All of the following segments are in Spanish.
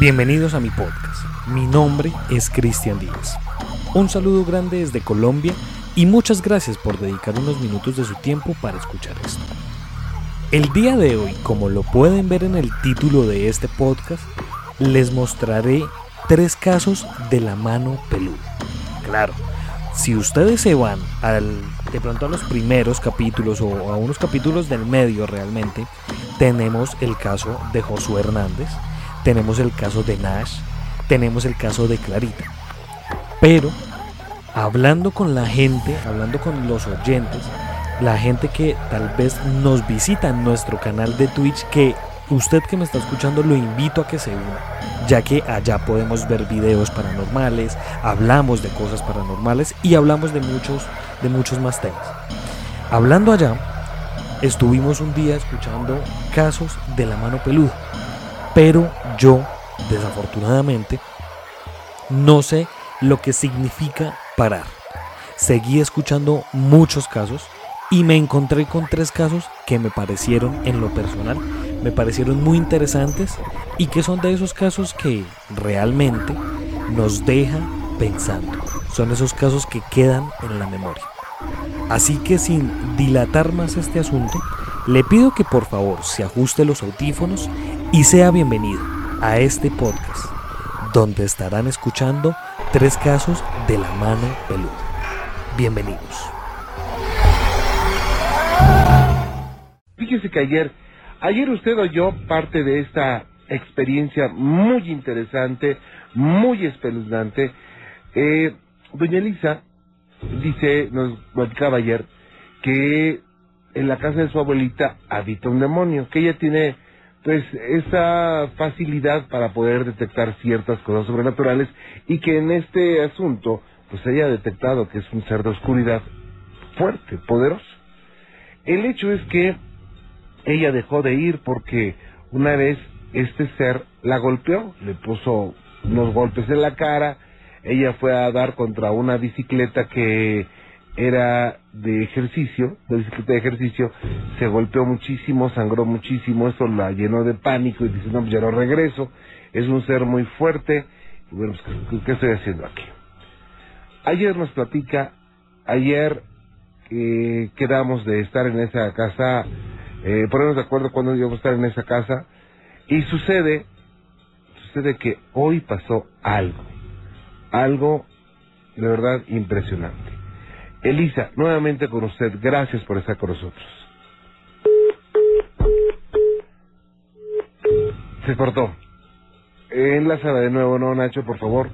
Bienvenidos a mi podcast. Mi nombre es Cristian Díaz. Un saludo grande desde Colombia y muchas gracias por dedicar unos minutos de su tiempo para escuchar esto. El día de hoy, como lo pueden ver en el título de este podcast, les mostraré tres casos de la mano peluda. Claro, si ustedes se van al, de pronto a los primeros capítulos o a unos capítulos del medio realmente, tenemos el caso de Josué Hernández, tenemos el caso de Nash, tenemos el caso de Clarita. Pero hablando con la gente, hablando con los oyentes, la gente que tal vez nos visita en nuestro canal de Twitch, que usted que me está escuchando lo invito a que se una, ya que allá podemos ver videos paranormales, hablamos de cosas paranormales y hablamos de muchos, de muchos más temas. Hablando allá, estuvimos un día escuchando casos de la mano peluda. Pero yo, desafortunadamente, no sé lo que significa parar. Seguí escuchando muchos casos y me encontré con tres casos que me parecieron en lo personal, me parecieron muy interesantes y que son de esos casos que realmente nos dejan pensando. Son esos casos que quedan en la memoria. Así que sin dilatar más este asunto, le pido que por favor se ajuste los audífonos y sea bienvenido a este podcast, donde estarán escuchando tres casos de la mano peluda. Bienvenidos. Fíjese que ayer, ayer usted oyó parte de esta experiencia muy interesante, muy espeluznante. Eh, doña Elisa dice, nos platicaba ayer, que en la casa de su abuelita habita un demonio, que ella tiene pues esa facilidad para poder detectar ciertas cosas sobrenaturales y que en este asunto pues haya detectado que es un ser de oscuridad fuerte, poderoso. El hecho es que ella dejó de ir porque una vez este ser la golpeó, le puso unos golpes en la cara, ella fue a dar contra una bicicleta que era de ejercicio, de bicicleta de ejercicio, se golpeó muchísimo, sangró muchísimo, eso la llenó de pánico y dice, no, pues ya no regreso, es un ser muy fuerte, y bueno, pues, ¿qué estoy haciendo aquí? Ayer nos platica, ayer eh, quedamos de estar en esa casa, eh, ponernos de acuerdo cuando íbamos a estar en esa casa, y sucede, sucede que hoy pasó algo, algo de verdad impresionante. Elisa, nuevamente con usted, gracias por estar con nosotros. Se cortó. Enlázala de nuevo, ¿no, Nacho, por favor?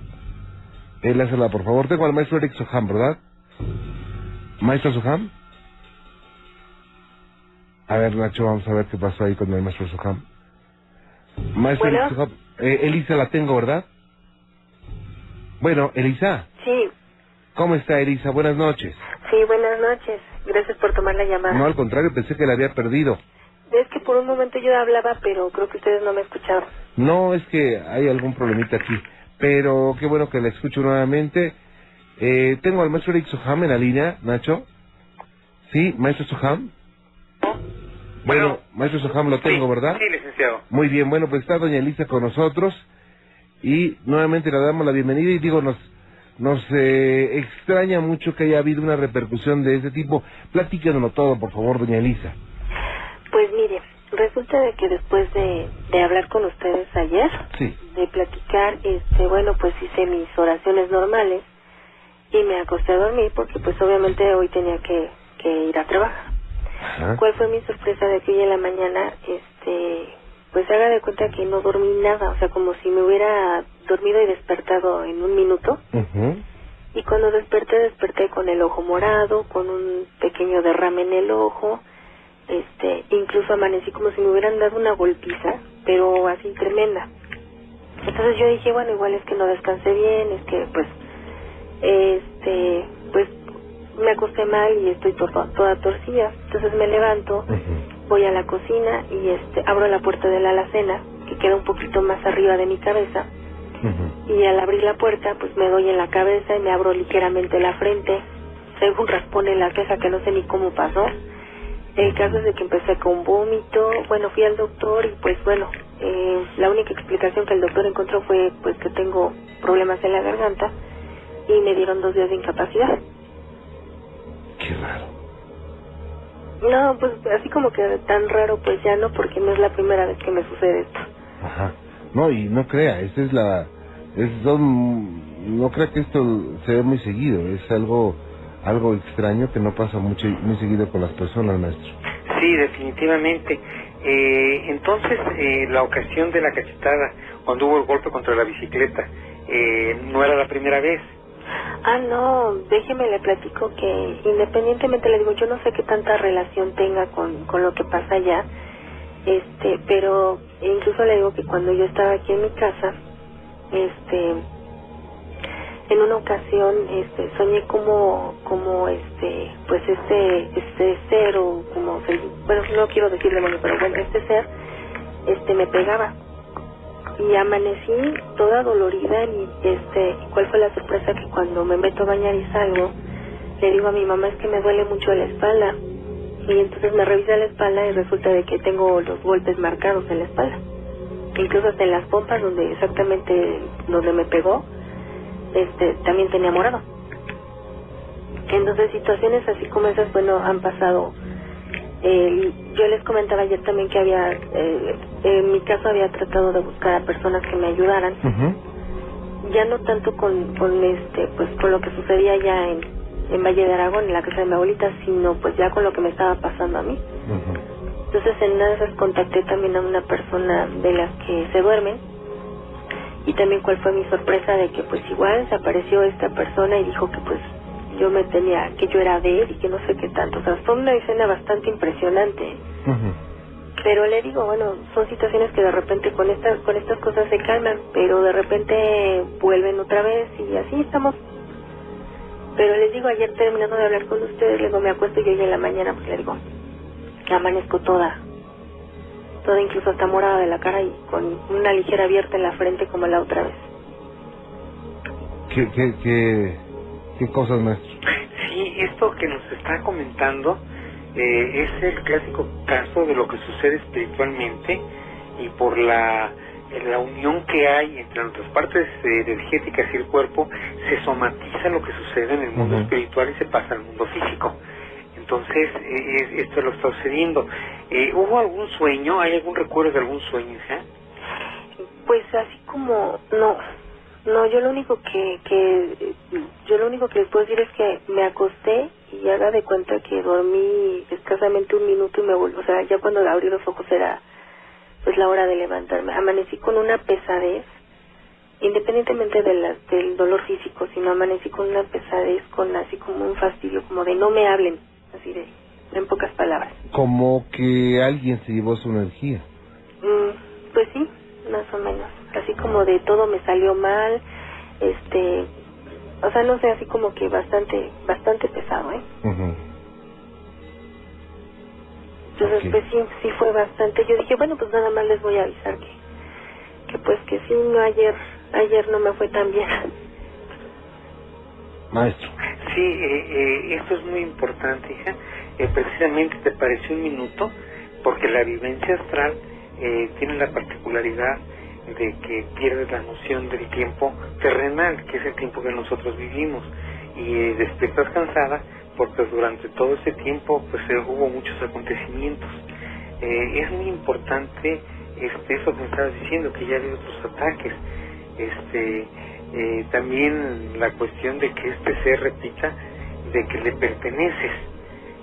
Enlázala, por favor. Tengo al maestro Eric Soham, ¿verdad? ¿Maestro Soham? A ver, Nacho, vamos a ver qué pasó ahí con el maestro Soham. Maestro Bueno. Eric Soham, eh, Elisa la tengo, ¿verdad? Bueno, Elisa, Sí, ¿cómo está Elisa? Buenas noches. sí, buenas noches. Gracias por tomar la llamada. No, al contrario, pensé que la había perdido. Es que por un momento yo hablaba, pero creo que ustedes no me escucharon. No, es que hay algún problemita aquí, pero qué bueno que la escucho nuevamente. Eh, tengo al maestro Eric Soham en la línea, Nacho. ¿Sí, maestro Soham? Bueno, maestro Soham lo tengo, ¿verdad? Sí, licenciado. Muy bien, bueno, pues está doña Elisa con nosotros y nuevamente le damos la bienvenida y digo, nos, nos eh, extraña mucho que haya habido una repercusión de ese tipo. Platícanoslo todo, por favor, doña Elisa. Pues mire, resulta de que después de, de hablar con ustedes ayer, Sí. de platicar, este, bueno, pues hice mis oraciones normales y me acosté a dormir porque pues obviamente hoy tenía que, que ir a trabajar. Ajá. ¿Cuál fue mi sorpresa de que hoy en la mañana, este, pues haga de cuenta que no dormí nada, o sea, como si me hubiera dormido y despertado en un minuto. Y cuando desperté, desperté con el ojo morado, con un pequeño derrame en el ojo, este, incluso amanecí como si me hubieran dado una golpiza, pero así tremenda. Entonces yo dije, bueno, igual es que no descansé bien, es que pues, este, pues me acosté mal y estoy to- toda torcida. Entonces me levanto, voy a la cocina y este, abro la puerta de la alacena, que queda un poquito más arriba de mi cabeza, Y al abrir la puerta pues me doy en la cabeza y me abro ligeramente la frente traigo un raspón en la queja que no sé ni cómo pasó El caso es de que empecé con vómito, bueno, fui al doctor y pues bueno, eh, la única explicación que el doctor encontró fue pues que tengo problemas en la garganta y me dieron dos días de incapacidad. Qué raro. No, pues así como que tan raro pues ya no, porque no es la primera vez que me sucede esto. Ajá. No, y no crea, esta es la... Es, son, no crea que esto se ve muy seguido, es algo algo extraño que no pasa mucho muy seguido con las personas, maestro. Sí, definitivamente. Eh, entonces, eh, la ocasión de la cachetada, cuando hubo el golpe contra la bicicleta, eh, no era la primera vez. Ah, no, déjeme le platico que independientemente le digo, yo no sé qué tanta relación tenga con, con lo que pasa allá, este, pero incluso le digo que cuando yo estaba aquí en mi casa, este, en una ocasión, este, soñé como, como este, pues este, este ser o como, bueno, no quiero decir demonio, pero bueno, este ser, este, me pegaba. Y amanecí toda dolorida y este cuál fue la sorpresa que cuando me meto a bañar y salgo le digo a mi mamá es que me duele mucho la espalda y entonces me revisa la espalda y resulta de que tengo los golpes marcados en la espalda. Incluso hasta en las pompas donde exactamente donde me pegó este también tenía morado. Entonces situaciones así como esas bueno han pasado. Eh, yo les comentaba ayer también que había, eh, en mi caso había tratado de buscar a personas que me ayudaran. Ya no tanto con, con este, pues con lo que sucedía ya en, en Valle de Aragón, en la casa de mi abuelita, sino pues ya con lo que me estaba pasando a mí. Entonces en una de esas contacté también a una persona de las que se duermen y también cuál fue mi sorpresa de que pues igual se apareció esta persona y dijo que pues yo me tenía, que yo era de él y que no sé qué tanto. O sea, fue una escena bastante impresionante. Pero le digo, bueno, son situaciones que de repente con estas, con estas cosas se calman, pero de repente vuelven otra vez y así estamos. Pero les digo, ayer terminando de hablar con ustedes, luego me acuesto y hoy en la mañana, pues le digo, que amanezco toda, toda incluso hasta morada de la cara y con una ligera abierta en la frente como la otra vez. ¿Qué, qué, qué, ¿Qué cosas, maestro? Sí, esto que nos está comentando eh, es el clásico caso de lo que sucede espiritualmente y por la, la unión que hay entre nuestras partes eh, energéticas y el cuerpo, se somatiza lo que sucede en el mundo espiritual y se pasa al mundo físico. Entonces, eh, esto lo está sucediendo. ¿Hubo algún sueño? ¿Hay algún recuerdo de algún sueño, hija? Pues así como, no, no, yo lo único que, que yo lo único que les puedo decir es que me acosté y haga de cuenta que dormí escasamente un minuto y me volví, o sea, ya cuando abrí los ojos era pues la hora de levantarme. Amanecí con una pesadez, independientemente de la, del dolor físico, sino amanecí con una pesadez, con así como un fastidio, como de no me hablen, así de, en pocas palabras. Como que alguien se llevó su energía. Mm, pues sí, más o menos así como de todo me salió mal, este, o sea, no sé, así como que bastante, bastante pesado, ¿eh? Entonces, pues sí, sí fue bastante. Yo dije, bueno, pues nada más les voy a avisar que, que pues que sí, no ayer, ayer no me fue tan bien. Maestro. Sí, eh, eh, esto es muy importante, hija. Eh, precisamente te pareció un minuto, porque la vivencia astral eh, tiene la particularidad de que pierdes la noción del tiempo terrenal, que es el tiempo que nosotros vivimos, y eh, despiertas cansada porque durante todo ese tiempo pues eh, hubo muchos acontecimientos. Eh, es muy importante este, eso que me estabas diciendo, que ya hay otros ataques. Este, también la cuestión de que este ser repita de que le perteneces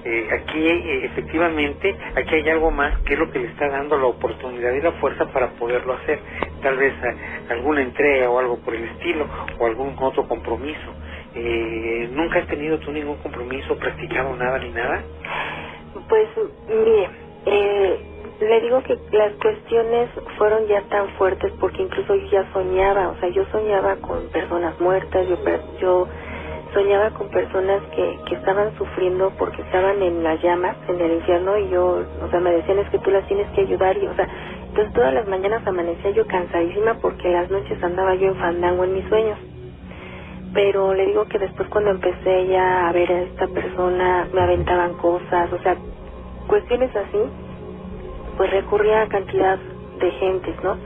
eh, aquí eh, efectivamente aquí hay algo más que es lo que le está dando la oportunidad y la fuerza para poderlo hacer tal vez eh, alguna entrega o algo por el estilo o algún otro compromiso nunca has tenido tú ningún compromiso practicado nada ni nada pues mire le digo que las cuestiones fueron ya tan fuertes porque incluso yo ya soñaba o sea yo soñaba con personas muertas yo yo soñaba con personas que, que estaban sufriendo porque estaban en las llamas, en el infierno, y yo, o sea, me decían es que tú las tienes que ayudar, y, o sea, entonces todas las mañanas amanecía yo cansadísima porque las noches andaba yo en fandango en mis sueños. Pero le digo que después cuando empecé ya a ver a esta persona, me aventaban cosas, o sea, cuestiones así, pues recurría a cantidad de gentes, ¿no?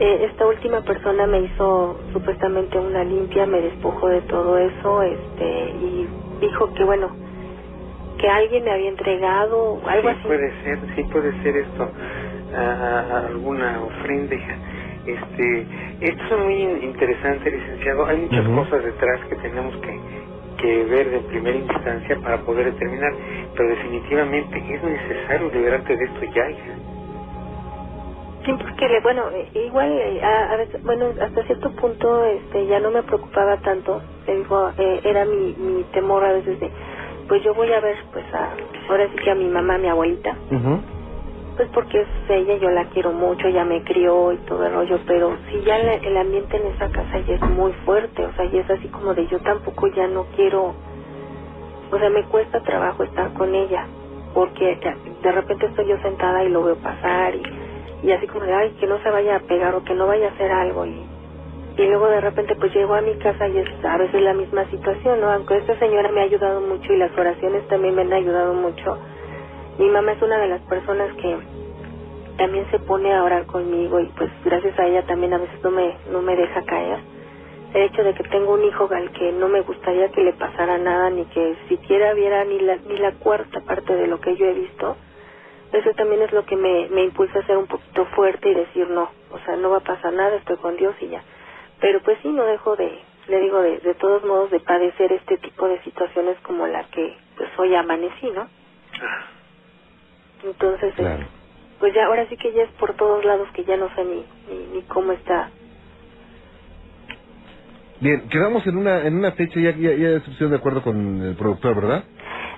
Eh, esta última persona me hizo supuestamente una limpia, me despojó de todo eso, este, y dijo que bueno, que alguien me había entregado algo sí, así. puede ser, sí puede ser esto, a- alguna ofrenda. hija. Este, esto es muy in- interesante, licenciado. Hay muchas cosas detrás que tenemos que, que ver de primera instancia para poder determinar, pero definitivamente es necesario liberarte de esto ya, hija. Sí, porque bueno, eh, igual eh, a, a veces, bueno, hasta cierto punto este ya no me preocupaba tanto, digo, eh, era mi, mi temor a veces de, pues yo voy a ver, pues a, ahora sí que a mi mamá, a mi abuelita, Ujú. Pues porque es ella, yo la quiero mucho, ya me crió y todo el rollo, pero si ya la- el ambiente en esa casa ya es muy fuerte, o sea, ya es así como de yo tampoco ya no quiero, o sea, me cuesta trabajo estar con ella, porque de- de repente estoy yo sentada y lo veo pasar y, y así como de, ay, que no se vaya a pegar o que no vaya a hacer algo y, y luego de repente pues llego a mi casa y es a veces la misma situación, ¿no? Aunque esta señora me ha ayudado mucho y las oraciones también me han ayudado mucho, mi mamá es una de las personas que también se pone a orar conmigo y pues gracias a ella también a veces no me no me deja caer. El hecho de que tengo un hijo al que no me gustaría que le pasara nada ni que siquiera viera ni la ni la cuarta parte de lo que yo he visto eso también es lo que me, me impulsa a ser un poquito fuerte y decir no o sea no va a pasar nada estoy con Dios y ya pero pues sí no dejo de le digo de, de todos modos de padecer este tipo de situaciones como la que pues hoy amanecí no Ah, entonces este, Claro. pues ya ahora sí que ya es por todos lados que ya no sé ni, ni, ni cómo está. Bien, quedamos en una en una fecha, ya, ya, ya se pusieron de acuerdo con el productor, ¿verdad?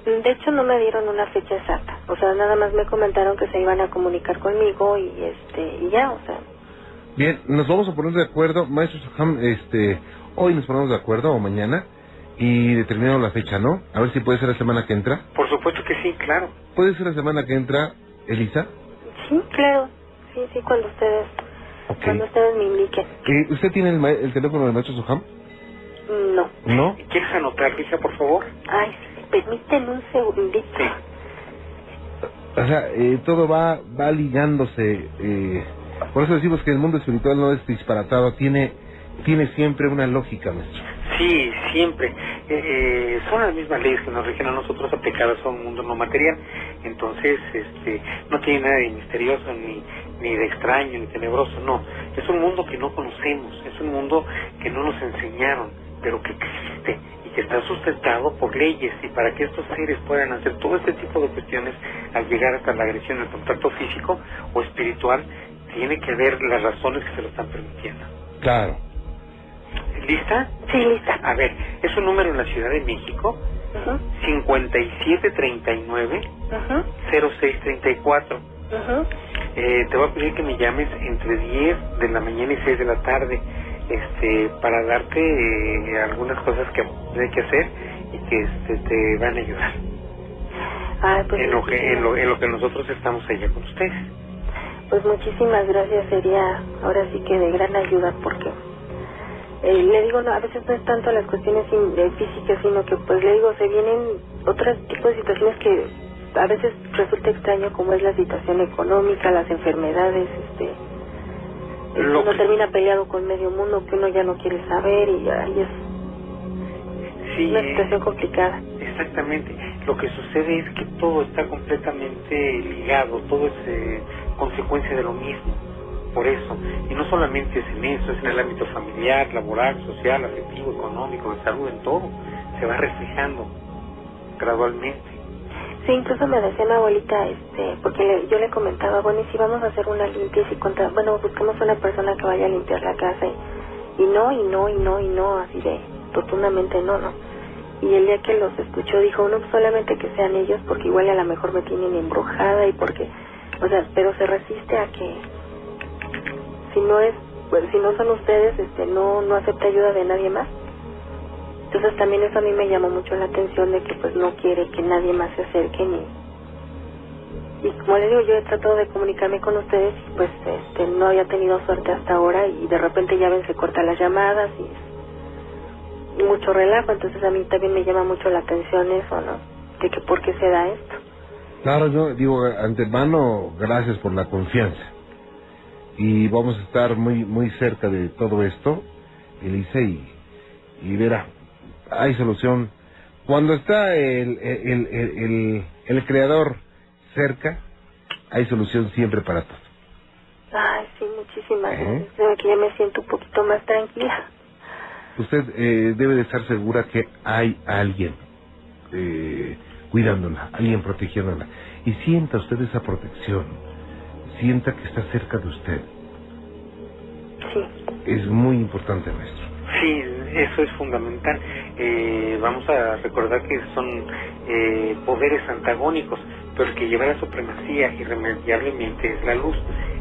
De hecho no me dieron una fecha exacta, o sea, nada más me comentaron que se iban a comunicar conmigo y este y ya, o sea, Bien, nos vamos a poner de acuerdo, maestro Soham, este, hoy nos ponemos de acuerdo o mañana y determinamos la fecha, ¿no? A ver si puede ser la semana que entra. Por supuesto que sí, claro. ¿Puede ser la semana que entra, Elisa? sí, claro, sí, sí, cuando ustedes, cuando ustedes me indiquen. Eh, ¿Usted tiene el, ma- el teléfono del maestro Soham? No, ¿No? ¿Quieres anotar, hija, por favor? ay, sí, permíteme un segundito. Sí. O sea, eh, todo va, va ligándose. Eh, por eso decimos que el mundo espiritual no es disparatado, tiene, tiene siempre una lógica, maestro. Sí, siempre. Eh, eh, son las mismas leyes que nos rigen a nosotros aplicadas a un mundo no material. Entonces, este, no tiene nada de misterioso, ni, ni de extraño, ni tenebroso, no. Es un mundo que no conocemos, es un mundo que no nos enseñaron, pero que existe y que está sustentado por leyes. Y para que estos seres puedan hacer todo este tipo de cuestiones, al llegar hasta la agresión, el contacto físico o espiritual, tiene que ver las razones que se lo están permitiendo. Claro. ¿Lista? Sí, lista. A ver, es un número en la Ciudad de México, Ujú, 5739-0634. ujú, ujú. Eh, te voy a pedir que me llames entre 10 de la mañana y 6 de la tarde este, para darte eh, algunas cosas que hay que hacer y que este, te van a ayudar Ay, pues en, lo que, en, lo, en lo que nosotros estamos allá con ustedes. Pues muchísimas gracias, sería ahora sí que de gran ayuda porque eh, le digo, no, a veces no es tanto las cuestiones físicas, sino que pues le digo, se vienen otros tipos de situaciones que a veces resulta extraño como es la situación económica, las enfermedades, este, Lo uno que- termina peleado con medio mundo que uno ya no quiere saber y ahí es Sí, una situación complicada. Exactamente. Lo que sucede es que todo está completamente ligado, todo es eh, consecuencia de lo mismo. Por eso. Y no solamente es en eso, es en el ámbito familiar, laboral, social, afectivo, económico, de salud, en todo. Se va reflejando gradualmente. Sí, incluso me decía mi abuelita, este, porque yo le comentaba, bueno, y si vamos a hacer una limpia y contra, bueno, buscamos una persona que vaya a limpiar la casa y, no, y no, y no, y no, así de rotundamente no, no. Y el día que los escuchó dijo, no solamente que sean ellos, porque igual a lo mejor me tienen embrujada y porque, o sea, pero se resiste a que si no es, pues, si no son ustedes, este, no, no acepta ayuda de nadie más. Entonces también eso a mí me llamó mucho la atención de que pues no quiere que nadie más se acerque ni... Y como les digo, yo he tratado de comunicarme con ustedes y pues este, no había tenido suerte hasta ahora y de repente ya ven se cortan las llamadas y, y mucho relajo, entonces a mí también me llama mucho la atención eso, ¿no? De que por qué se da esto. Claro, yo digo, antemano, gracias por la confianza. Y vamos a estar muy muy cerca de todo esto, Elisa, y, y verá, hay solución. Cuando está el, el, el, el, el creador cerca, hay solución siempre para todo. Ay, sí, muchísimas ¿Eh? gracias. Creo que ya me siento un poquito más tranquila. Usted eh, debe de estar segura que hay alguien eh, cuidándola, alguien protegiéndola. Y sienta usted esa protección, sienta que está cerca de usted. Sí. Es muy importante, maestro. Sí, eso es fundamental. Eh, vamos a recordar que son eh, poderes antagónicos, pero el que lleva la supremacía irremediablemente es la luz.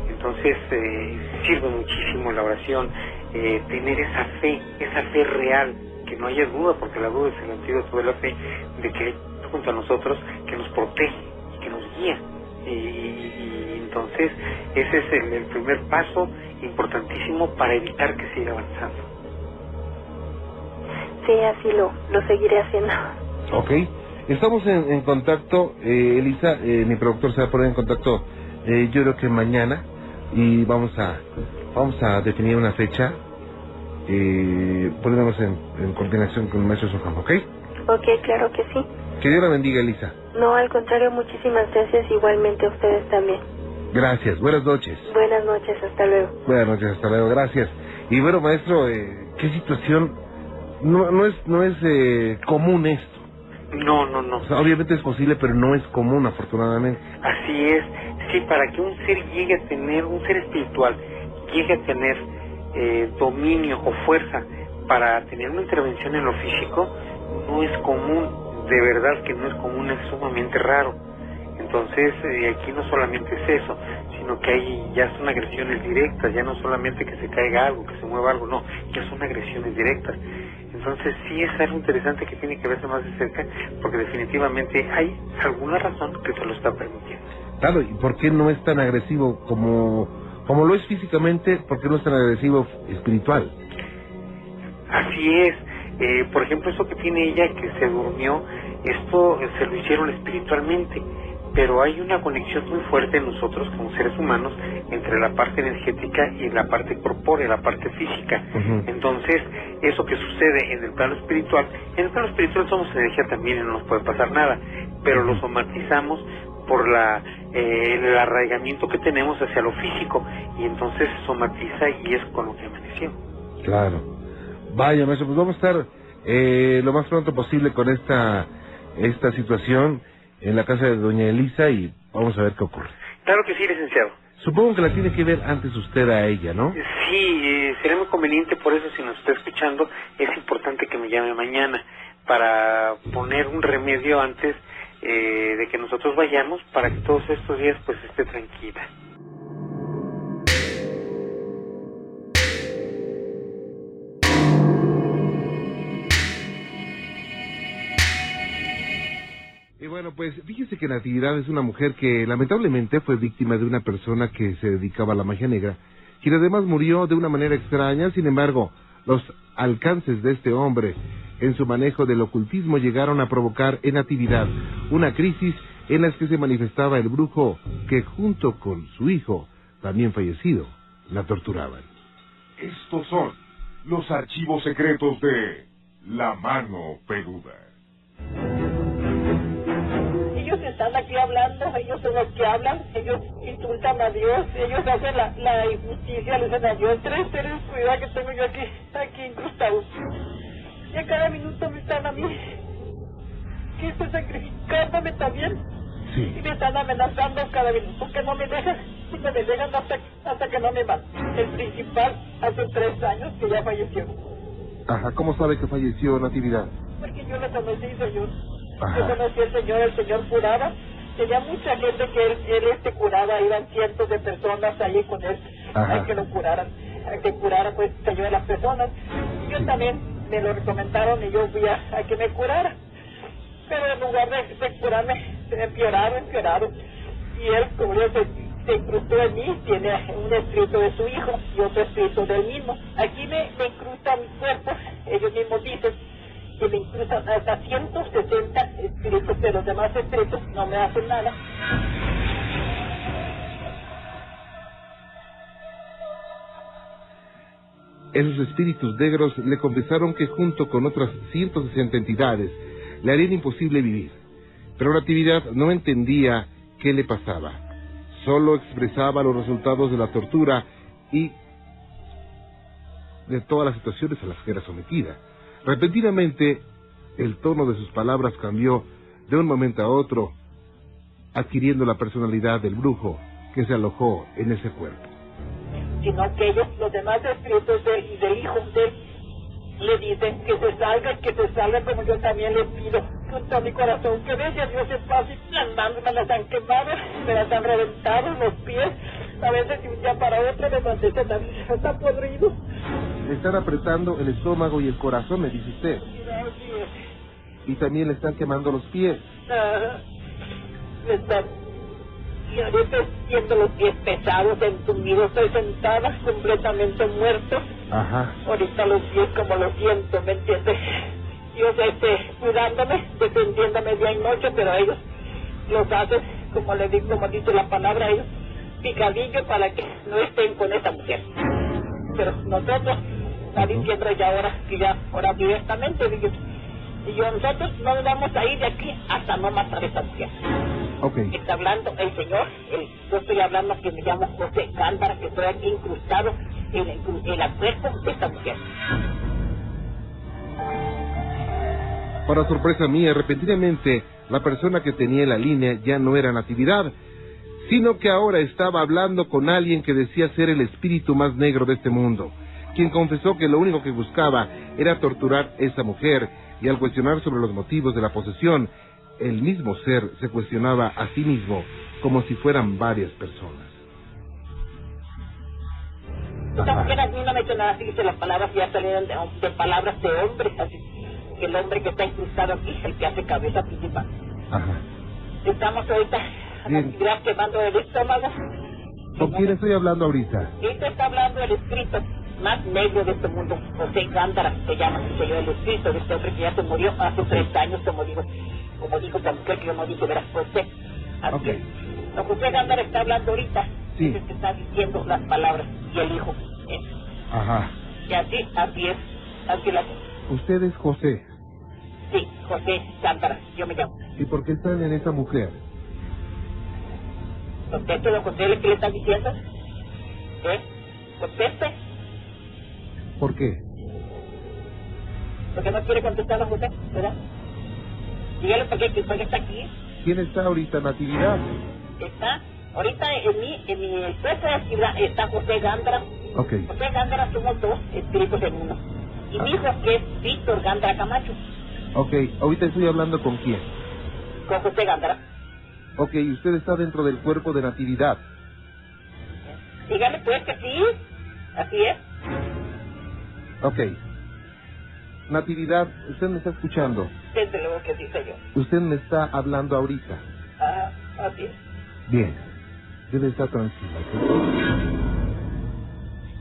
Entonces eh, sirve muchísimo la oración, eh, tener esa fe, esa fe real, que no haya duda, porque la duda es el antídoto de la fe, de que junto a nosotros que nos protege y que nos guía. Y- y entonces ese es el, el primer paso importantísimo para evitar que siga avanzando. Sí, así lo, lo seguiré haciendo. Ok. Estamos en, en contacto, eh, Elisa, eh, mi productor se va a poner en contacto, eh, yo creo que mañana, y vamos a vamos a definir una fecha, eh, poniéndonos en, en coordinación con el maestro Sojano, ¿ok? Ok, claro que sí. Que Dios la bendiga, Elisa. No, al contrario, muchísimas gracias. Igualmente a ustedes también. Gracias, buenas noches. Buenas noches, hasta luego. Buenas noches, hasta luego, gracias. Y bueno, maestro, eh, ¿qué situación? No, no es, no es eh, común esto. No, no, no. O sea, obviamente es posible, pero no es común, afortunadamente. Así es. Sí, para que un ser llegue a tener, un ser espiritual, llegue a tener eh, dominio o fuerza para tener una intervención en lo físico, no es común. De verdad que no es común, es sumamente raro. Entonces, eh, aquí no solamente es eso, sino que hay ya son agresiones directas, ya no solamente que se caiga algo, que se mueva algo, no, ya son agresiones directas. Entonces, sí es algo interesante que tiene que verse más de cerca, porque definitivamente hay alguna razón que se lo está permitiendo. Claro, ¿y por qué no es tan agresivo como, como lo es físicamente? ¿Por qué no es tan agresivo espiritual? Así es. Eh, por ejemplo, eso que tiene ella que se durmió, esto eh, se lo hicieron espiritualmente, pero hay una conexión muy fuerte en nosotros como seres humanos entre la parte energética y la parte corpórea, la parte física. Entonces, eso que sucede en el plano espiritual, en el plano espiritual somos energía también y no nos puede pasar nada, pero lo somatizamos por la eh, el arraigamiento que tenemos hacia lo físico y entonces somatiza y es con lo que amaneció. Claro. Vaya, maestro, pues vamos a estar eh, lo más pronto posible con esta, esta situación en la casa de doña Elisa y vamos a ver qué ocurre. Claro que sí, licenciado. Supongo que la tiene que ver antes usted a ella, ¿no? Sí, eh, sería muy conveniente, por eso si nos está escuchando, es importante que me llame mañana para poner un remedio antes eh, de que nosotros vayamos para que todos estos días pues esté tranquila. Y bueno, pues fíjese que Natividad es una mujer que lamentablemente fue víctima de una persona que se dedicaba a la magia negra, quien además murió de una manera extraña, sin embargo, los alcances de este hombre en su manejo del ocultismo llegaron a provocar en Natividad una crisis en la que se manifestaba el brujo que junto con su hijo, también fallecido, la torturaban. Estos son los archivos secretos de La Mano Peluda. Aquí hablando, ellos son los que hablan, ellos insultan a Dios, ellos hacen la, la injusticia, le dicen a Dios, tres seres de oscuridad que tengo yo aquí, aquí incrustados. Y a cada minuto me están a mí, que estoy sacrificándome también, y me están amenazando cada minuto, que no me dejan, y me dejan hasta, hasta que no me van. El principal hace tres años que ya falleció, Ajá, ¿cómo sabe que falleció Natividad? porque yo lo conocí, señor. Ajá. Yo conocí al Señor, el Señor curaba. Tenía mucha gente que él, él este curaba, iban cientos de personas ahí con él, Ajá. a que lo curaran, a que curara pues Señor a las personas. Yo también me lo recomendaron y yo fui a, a que me curara. Pero en lugar de, de curarme, se empeoraron, empeoraron. Y él, como yo se, se incrustó en mí, tiene un espíritu de su hijo y otro espíritu del mismo. Aquí me, me incrusta mi cuerpo, ellos mismos dicen, incrustan hasta 160 espíritus, pero los demás espíritus no me hacen nada. Esos espíritus negros le confesaron que junto con otras 160 entidades le harían imposible vivir. Pero Natividad no entendía qué le pasaba. Solo expresaba los resultados de la tortura y de todas las situaciones a las que era sometida. Repentinamente, el tono de sus palabras cambió de un momento a otro, adquiriendo la personalidad del brujo que se alojó en ese cuerpo. Sino que ellos, los demás espíritus de él y del hijo de le dicen que se salga, que se salga como yo también le pido con todo mi corazón, que deje a Dios en paz y las manos me las han quemado, me las han reventado, los pies, a veces de un día para otro me manté también está podrido. Están apretando el estómago y el corazón, me dice usted. Y también le están quemando los pies. Ajá. Me están... Y ahorita siento los pies pesados, entumidos, estoy sentada completamente muerto. Ajá. Ahorita los pies como lo siento, ¿me entiendes? Dios este, cuidándome, defendiéndome día y noche, pero ellos los hacen, como le digo, como dice la palabra, ellos picadillo para que no estén con esa mujer. Pero nosotros, está diciendo ya ahora, que ya, ahora directamente, digo, y yo, nosotros no vamos a ir de aquí hasta no matar a esa mujer. Ok. Está hablando el Señor, el- yo estoy hablando que me llamo José Cántara, que estoy aquí incrustado en el, en el cuerpo de esta mujer. Para sorpresa mía, repentinamente, la persona que tenía la línea ya no era Natividad, sino que ahora estaba hablando con alguien que decía ser el espíritu más negro de este mundo, quien confesó que lo único que buscaba era torturar a esa mujer, y al cuestionar sobre los motivos de la posesión, el mismo ser se cuestionaba a sí mismo como si fueran varias personas. No me ha hecho nada, fíjese las palabras ya salieron de, de palabras de hombre, así que el hombre que está incrustado aquí es el que hace cabeza principal. Ajá. Estamos ahorita a la Bien. quemando el estómago. ¿Con quién estoy hablando ahorita? Esto está hablando el espíritu más negro de este mundo, José Gándara, se llama, dice yo, el espíritu de este hombre que ya se murió hace 30 años, como digo, como dijo la mujer que yo no dije, verás, José. Así Ok. es. Don José Gándara está hablando ahorita, Sí. es el que está diciendo las palabras, y el hijo. eh, Ajá. Y así, así es, así la Usted es José. Sí, José Gándara, yo me llamo. ¿Y por qué están en esa mujer? Conteste, don José, ¿qué le está diciendo? ¿Eh? Conteste, ¿Por qué? porque no quiere contestar don José, ¿verdad? Dígale por qué, que por qué está aquí. ¿Quién está ahorita, Natividad? Está, ahorita en mi, en mi puesto de actividad está José Gándara. Ok. José Gándara somos dos espíritus en uno. Y mi hijo que es Víctor Gándara Camacho, Ok, ahorita estoy hablando con quién. con José Gándara. Ok, usted está dentro del cuerpo de Natividad. Dígale pues que sí, así es. Ok. Natividad, usted me está escuchando. Desde luego que sí, señor. Usted me está hablando ahorita. Ah, así es. Bien. Debe estar tranquila.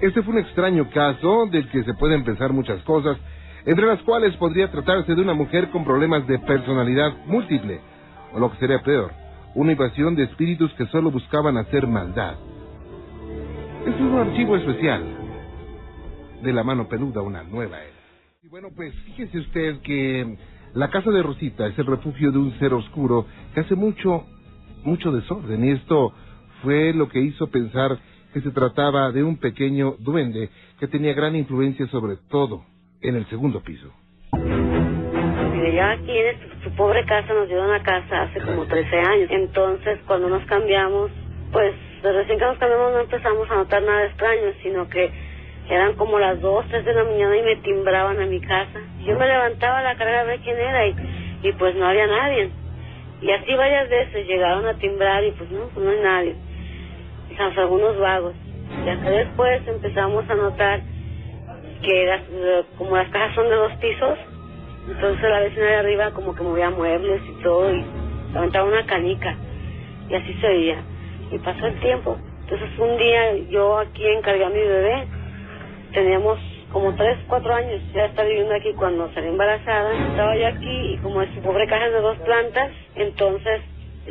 Este fue un extraño caso del que se pueden pensar muchas cosas, entre las cuales podría tratarse de una mujer con problemas de personalidad múltiple, o lo que sería peor, una invasión de espíritus que solo buscaban hacer maldad. Es un archivo especial de la mano peluda, una nueva era. Y bueno, pues fíjese usted que la casa de Rosita es el refugio de un ser oscuro que hace mucho, mucho desorden. Y esto fue lo que hizo pensar que se trataba de un pequeño duende que tenía gran influencia sobre todo en el segundo piso. Ya aquí en su, su pobre casa nos dio una casa hace como 13 años. Entonces, cuando nos cambiamos, pues recién que nos cambiamos no empezamos a notar nada extraño, sino que eran como las 2, 3 de la mañana y me timbraban a mi casa. Yo me levantaba a la carrera a ver quién era y, y pues no había nadie. Y así varias veces llegaron a timbrar y pues no, pues no hay nadie. Quizás algunos vagos. Ya que después empezamos a notar que las, eh, como las casas son de dos pisos, entonces la vecina de arriba como que movía muebles y todo y levantaba una canica y así se oía. Y pasó el tiempo. Entonces un día yo aquí encargué a mi bebé, teníamos como tres, cuatro años ya está viviendo aquí cuando salí embarazada. Estaba yo aquí y como es su pobre caja de dos plantas, entonces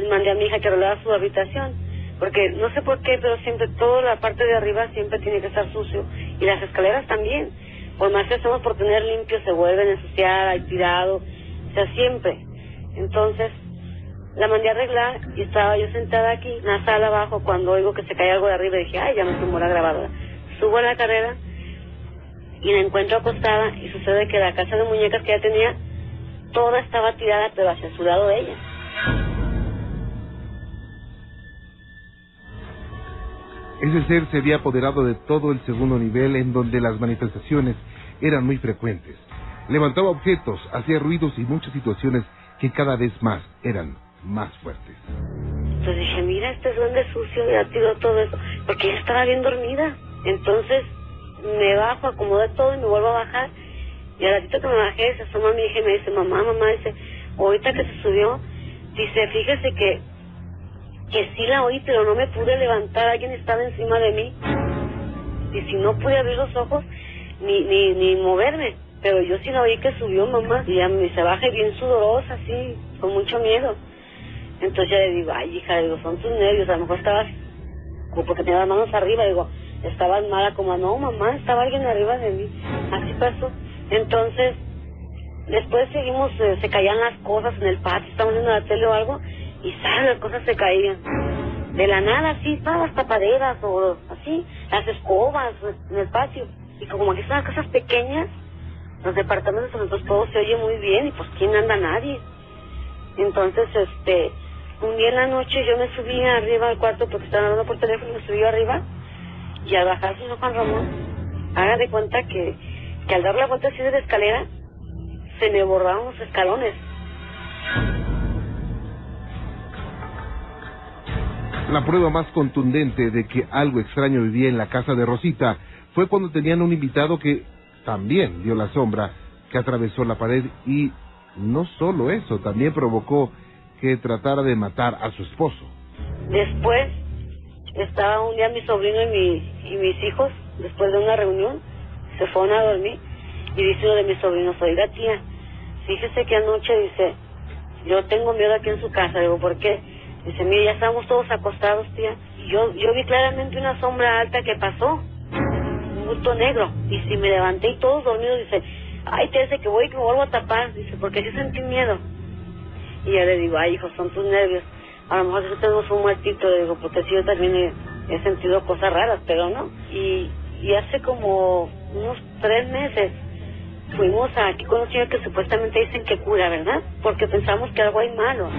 mandé a mi hija que arreglara su habitación. Porque no sé por qué, pero siempre toda la parte de arriba siempre tiene que estar sucio. Y las escaleras también. Por más que hacemos por tener limpio, se vuelven a ensuciar, hay tirado. O sea, siempre. Entonces, la mandé a arreglar y estaba yo sentada aquí en la sala abajo cuando oigo que se cae algo de arriba dije, ay, ya me tumbó la grabadora. Subo a la carrera y la encuentro acostada y sucede que la casa de muñecas que ella tenía, toda estaba tirada pero hacia su lado ella. Ese ser se había apoderado de todo el segundo nivel en donde las manifestaciones eran muy frecuentes. Levantaba objetos, hacía ruidos y muchas situaciones que cada vez más eran más fuertes. Entonces dije, mira, este duende sucio ya tiró todo eso, porque ella estaba bien dormida. Entonces me bajo, acomodo todo y me vuelvo a bajar. Y al ratito que me bajé, se asoma mi hija y me dice, mamá, mamá, dice, ahorita que se subió, dice, fíjese que, que sí la oí, pero no me pude levantar, alguien estaba encima de mí. Y si no pude abrir los ojos, ni, ni, ni moverme. Pero yo sí la oí que subió, mamá. Y ya me se baja bien sudorosa, así, con mucho miedo. Entonces yo le digo, ay, hija, digo, son tus nervios, a lo mejor estabas, porque tenía las manos arriba, digo, estabas mala, como, no, mamá, estaba alguien arriba de mí. Así pasó. Entonces, después seguimos, eh, se caían las cosas en el patio, estábamos viendo la tele o algo, y ¿sabes? las cosas se caían. De la nada, así, todas las tapaderas, o así, las escobas en el patio. Y como aquí son las casas pequeñas, los departamentos, nosotros todo se oye muy bien, y pues, ¿quién anda? Nadie. Entonces, este, un día en la noche yo me subí arriba al cuarto porque estaba hablando por teléfono, me subí arriba y al bajar señor Juan Ramón, haga de cuenta que, que al dar la vuelta así de la escalera, se me borraron los escalones. La prueba más contundente de que algo extraño vivía en la casa de Rosita fue cuando tenían un invitado que también vio la sombra que atravesó la pared y no solo eso, también provocó que tratara de matar a su esposo. Después estaba un día mi sobrino y, mi, y mis hijos, después de una reunión, se fueron a dormir y dice uno de mis sobrinos, oiga tía, fíjese que anoche dice, yo tengo miedo aquí en su casa, digo, ¿por qué? Dice, mire, ya estamos todos acostados, tía. Y yo, yo vi claramente una sombra alta que pasó, un bulto negro, y si me levanté y todos dormidos, dice, ay, tía, dice que voy y que me vuelvo a tapar, dice, porque sí sentí miedo. Y yo le digo, ay, hijo, son tus nervios. A lo mejor si tenemos un muertito, le digo, porque sí, yo también he, sentido cosas raras, pero no. Y, y hace como unos tres meses fuimos aquí con un señor que supuestamente dicen que cura, ¿verdad? Porque pensamos que algo hay malo.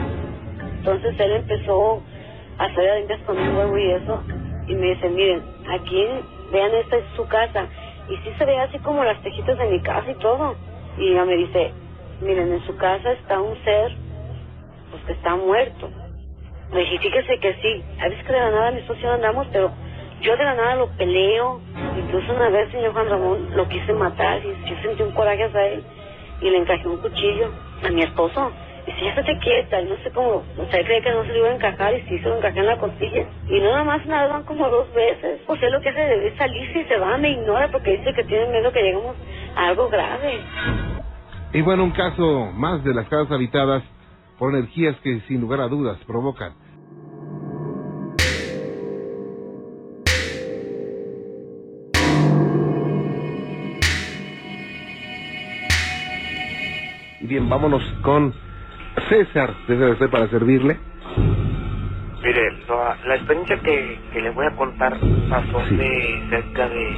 Entonces él empezó a hacer adentras con huevo y eso, y me dice, miren, aquí, vean, esta es su casa. Y sí se ve así como las tejitas de mi casa y todo. Y ella me dice, miren, en su casa está un ser, pues que está muerto. Me dije, fíjese que sí, a veces que de la nada mi socio andamos, pero yo de la nada lo peleo. Incluso una vez, señor Juan Ramón, lo quise matar y yo sentí un coraje hacia él y le encajé un cuchillo a mi esposo. Y si ya se quieta, y no sé cómo, o sea, creía que no se le iba a encajar y sí se lo encajé en la costilla. Y no nada más nada, van como dos veces. O sea, lo que hace es salirse y se va, me ignora porque dice que tiene miedo que lleguemos a algo grave. Y bueno, un caso más de las casas habitadas por energías que sin lugar a dudas provocan Y bien, vámonos con César. César, estoy para servirle. Mire, la, la experiencia que, que le voy a contar pasó Sí. de cerca de,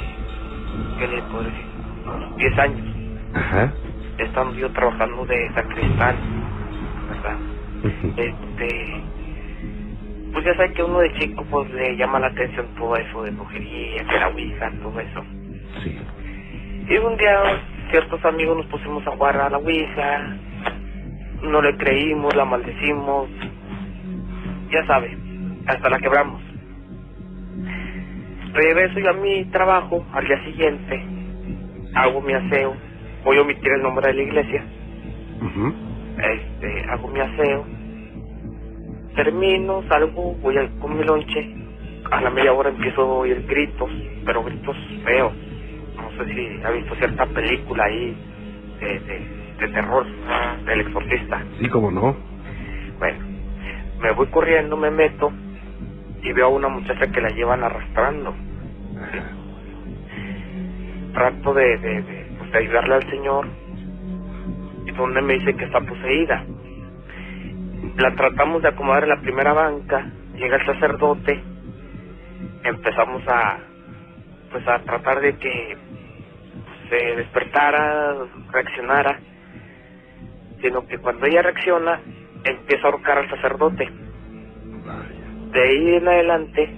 ¿qué le puedo decir? Unos 10 años. Ajá. Estando yo trabajando de sacristán, ¿verdad? Este, pues ya sabe que uno de chico pues le llama la atención todo eso de brujería, que la ouija, todo eso. Sí. Y un día ciertos amigos nos pusimos a jugar a la ouija, no le creímos, la maldecimos, ya sabe, hasta la quebramos. Regreso yo a mi trabajo al día siguiente, hago mi aseo, voy a omitir el nombre de la iglesia, este, hago mi aseo, termino, salgo, voy a, con mi lonche, a la media hora empiezo a oír gritos, pero gritos feos, o sé si ha visto cierta película ahí de, de, de terror, del exorcista. Sí, como no. Bueno, me voy corriendo, me meto y veo a una muchacha que la llevan arrastrando. Trato de, de, de, pues, de ayudarle al señor y donde me dice que está poseída. La tratamos de acomodar en la primera banca, llega el sacerdote, empezamos a pues a tratar de que se despertara, reaccionara, sino que cuando ella reacciona, empieza a ahorcar al sacerdote. De ahí en adelante,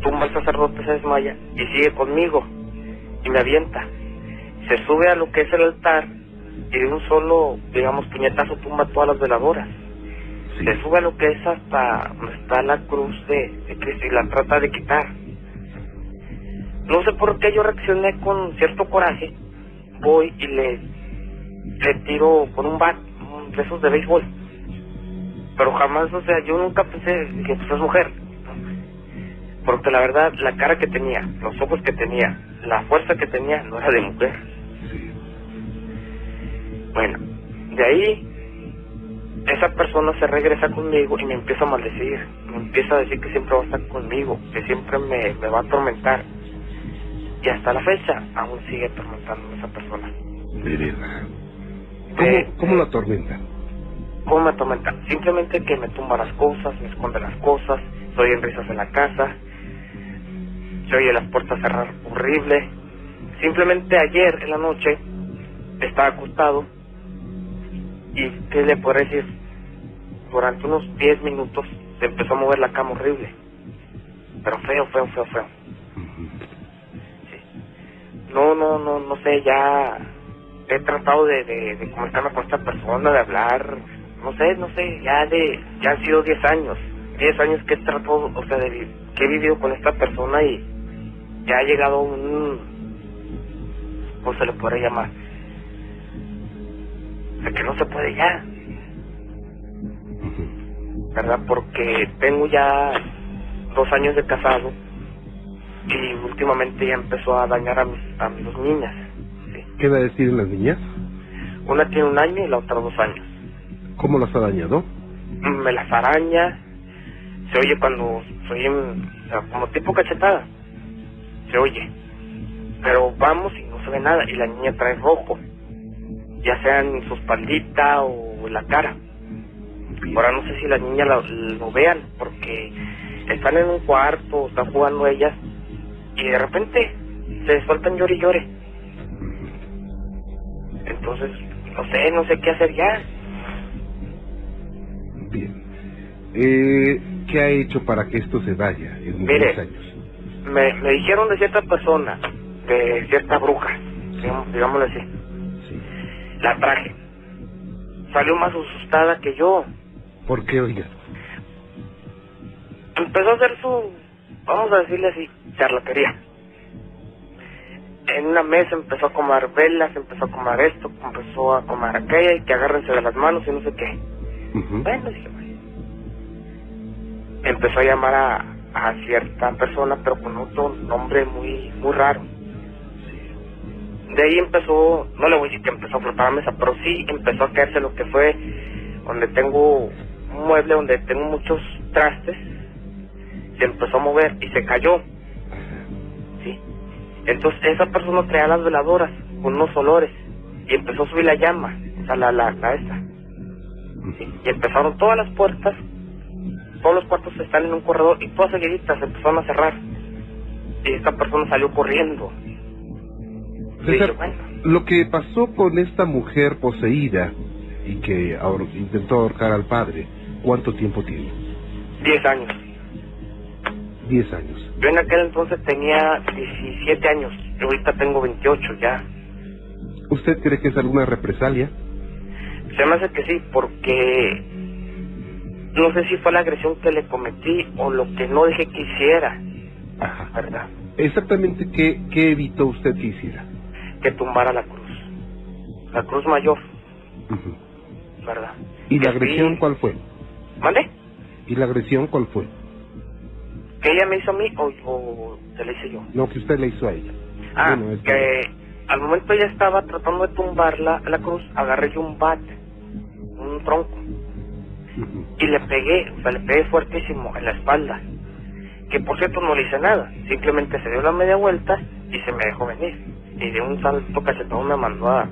tumba al sacerdote, se desmaya y sigue conmigo y me avienta. Se sube a lo que es el altar y de un solo, digamos, puñetazo tumba todas las veladoras. Se sube a lo que es hasta donde está la cruz de, de Cristo y la trata de quitar. No sé por qué yo reaccioné con cierto coraje. Voy y le, le tiro con un bat, de esos de béisbol. Pero jamás, o sea, yo nunca pensé que pues es mujer. Porque la verdad, la cara que tenía, los ojos que tenía, la fuerza que tenía, no era de mujer. Bueno, de ahí, esa persona se regresa conmigo y me empieza a maldecir. Me empieza a decir que siempre va a estar conmigo, que siempre me, va a atormentar. Y hasta la fecha, aún sigue atormentándome esa persona. Vereda. ¿Cómo, cómo la atormenta? ¿Cómo me atormenta? Simplemente que me tumba las cosas, me esconde las cosas, estoy en risas en la casa, se oye las puertas cerrar horrible. Simplemente ayer en la noche estaba acostado y ¿qué le puedo decir? Durante unos 10 minutos se empezó a mover la cama horrible. Pero feo, feo, feo, feo. Sí. No, no, no, no sé, ya he tratado de, de, de comunicarme con esta persona, de hablar, no sé, no sé, ya de, ya han sido 10 años, 10 años que he tratado, o sea, de, que he vivido con esta persona y ya ha llegado un, ¿cómo se le puede llamar? De que no se puede ya, ¿verdad? Porque tengo ya dos años de casado y últimamente ya empezó a dañar a mis, a mis niñas. ¿Qué a decir las niñas? Una tiene un año y la otra dos años. ¿Cómo las ha dañado? Me las araña, se oye cuando soy en, o sea, como tipo cachetada, se oye. Pero vamos y no se ve nada y la niña trae rojo, ya sea en su espaldita o en la cara. Ahora no sé si las niñas lo, lo vean porque están en un cuarto, están jugando ellas y de repente se sueltan llore y llore. Entonces, no sé, no sé qué hacer ya. Bien. Eh, ¿Qué ha hecho para que esto se vaya en Mire. 10 años? Me, me dijeron de cierta persona, de cierta bruja, digamos, digámoslo así. La traje. Salió más asustada que yo. ¿Por qué, oiga? Empezó a hacer su, vamos a decirle así, charlatería. En una mesa empezó a comer velas, empezó a comer esto, empezó a comer aquella y que agárrense de las manos y no sé qué. Bueno, dije, bueno. Empezó a llamar a, a cierta persona, pero con otro nombre muy muy raro. De ahí empezó, no le voy a decir que empezó a flotar la mesa, pero sí empezó a caerse lo que fue donde tengo un mueble donde tengo muchos trastes. Se empezó a mover y se cayó. Entonces esa persona traía las veladoras con unos olores y empezó a subir la llama, o sea, la, la. Sí, Y empezaron todas las puertas, todos los cuartos están en un corredor y todas seguiditas se empezaron a cerrar. Y esta persona salió corriendo. Dije, César, bueno, lo que pasó con esta mujer poseída y que ahor- intentó ahorcar al padre, ¿cuánto tiempo tiene? 10 años. 10 años. Yo en aquel entonces tenía 17 años, yo ahorita tengo 28 ya. ¿Usted cree que es alguna represalia? Se me hace que sí, porque no sé si fue la agresión que le cometí o lo que no dejé que hiciera, Ajá. ¿verdad? Exactamente qué, qué evitó usted que hiciera. Que tumbara la cruz. La cruz mayor, Ujú. ¿verdad? ¿Y la agresión sí- cuál fue? ¿Mande? ¿Y la agresión cuál fue? ¿Que ella me hizo a mí o, o se la hice yo? No, que usted le hizo a ella. Ah, Bueno, que al momento ella estaba tratando de tumbarla a la cruz, agarré yo un bat, un tronco, y le pegué, o sea, le pegué fuertísimo en la espalda. Que por cierto no le hice nada, simplemente se dio la media vuelta y se me dejó venir. Y de un salto cachetón me mandó a,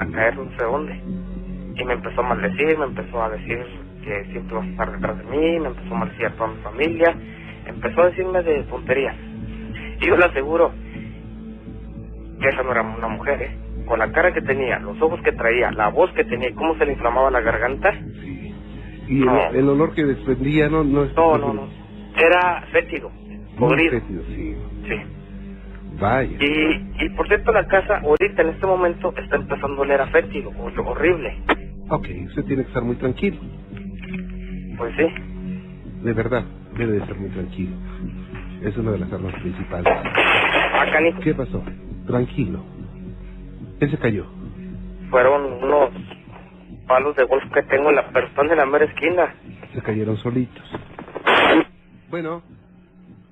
a caer no sé dónde. Y me empezó a maldecir, me empezó a decir que siempre vas a estar detrás de mí, me empezó a maldecir a toda mi familia, empezó a decirme de tonterías. Y yo le aseguro que esa no era una mujer, ¿eh? Con la cara que tenía, los ojos que traía, la voz que tenía y cómo se le inflamaba la garganta, Sí. Y el, No. el olor que desprendía no no es no, no, no. Era fétido, podrido. fétido, sí. Sí. Vaya. Y, y por cierto, la casa ahorita en este momento está empezando a oler a fétido, horrible. Ok, usted tiene que estar muy tranquilo. Pues sí. De verdad, debe de estar muy tranquilo. Es una de las armas principales. Ah. ¿Qué pasó? Tranquilo. Él se cayó. Fueron unos palos de golf que tengo en la persona de la mera esquina. Se cayeron solitos. Bueno,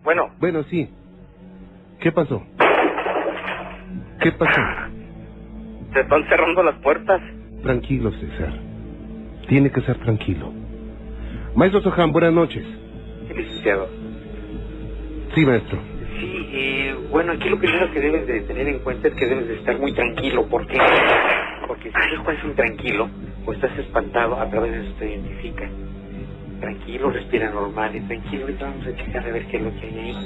Bueno, bueno, sí. ¿Qué pasó? ¿Qué pasó? se están cerrando las puertas. Tranquilo, César. Tiene que ser tranquilo. Maestro Sohan, buenas noches. Licenciado. Sí, maestro. Sí, eh, bueno, aquí lo primero que debes de tener en cuenta es que debes de estar muy tranquilo. ¿Por qué? Porque si algo es intranquilo o estás espantado, a través de eso te identifica. Tranquilo, respira normal y tranquilo. Ahorita vamos a checar a ver qué es lo que hay ahí.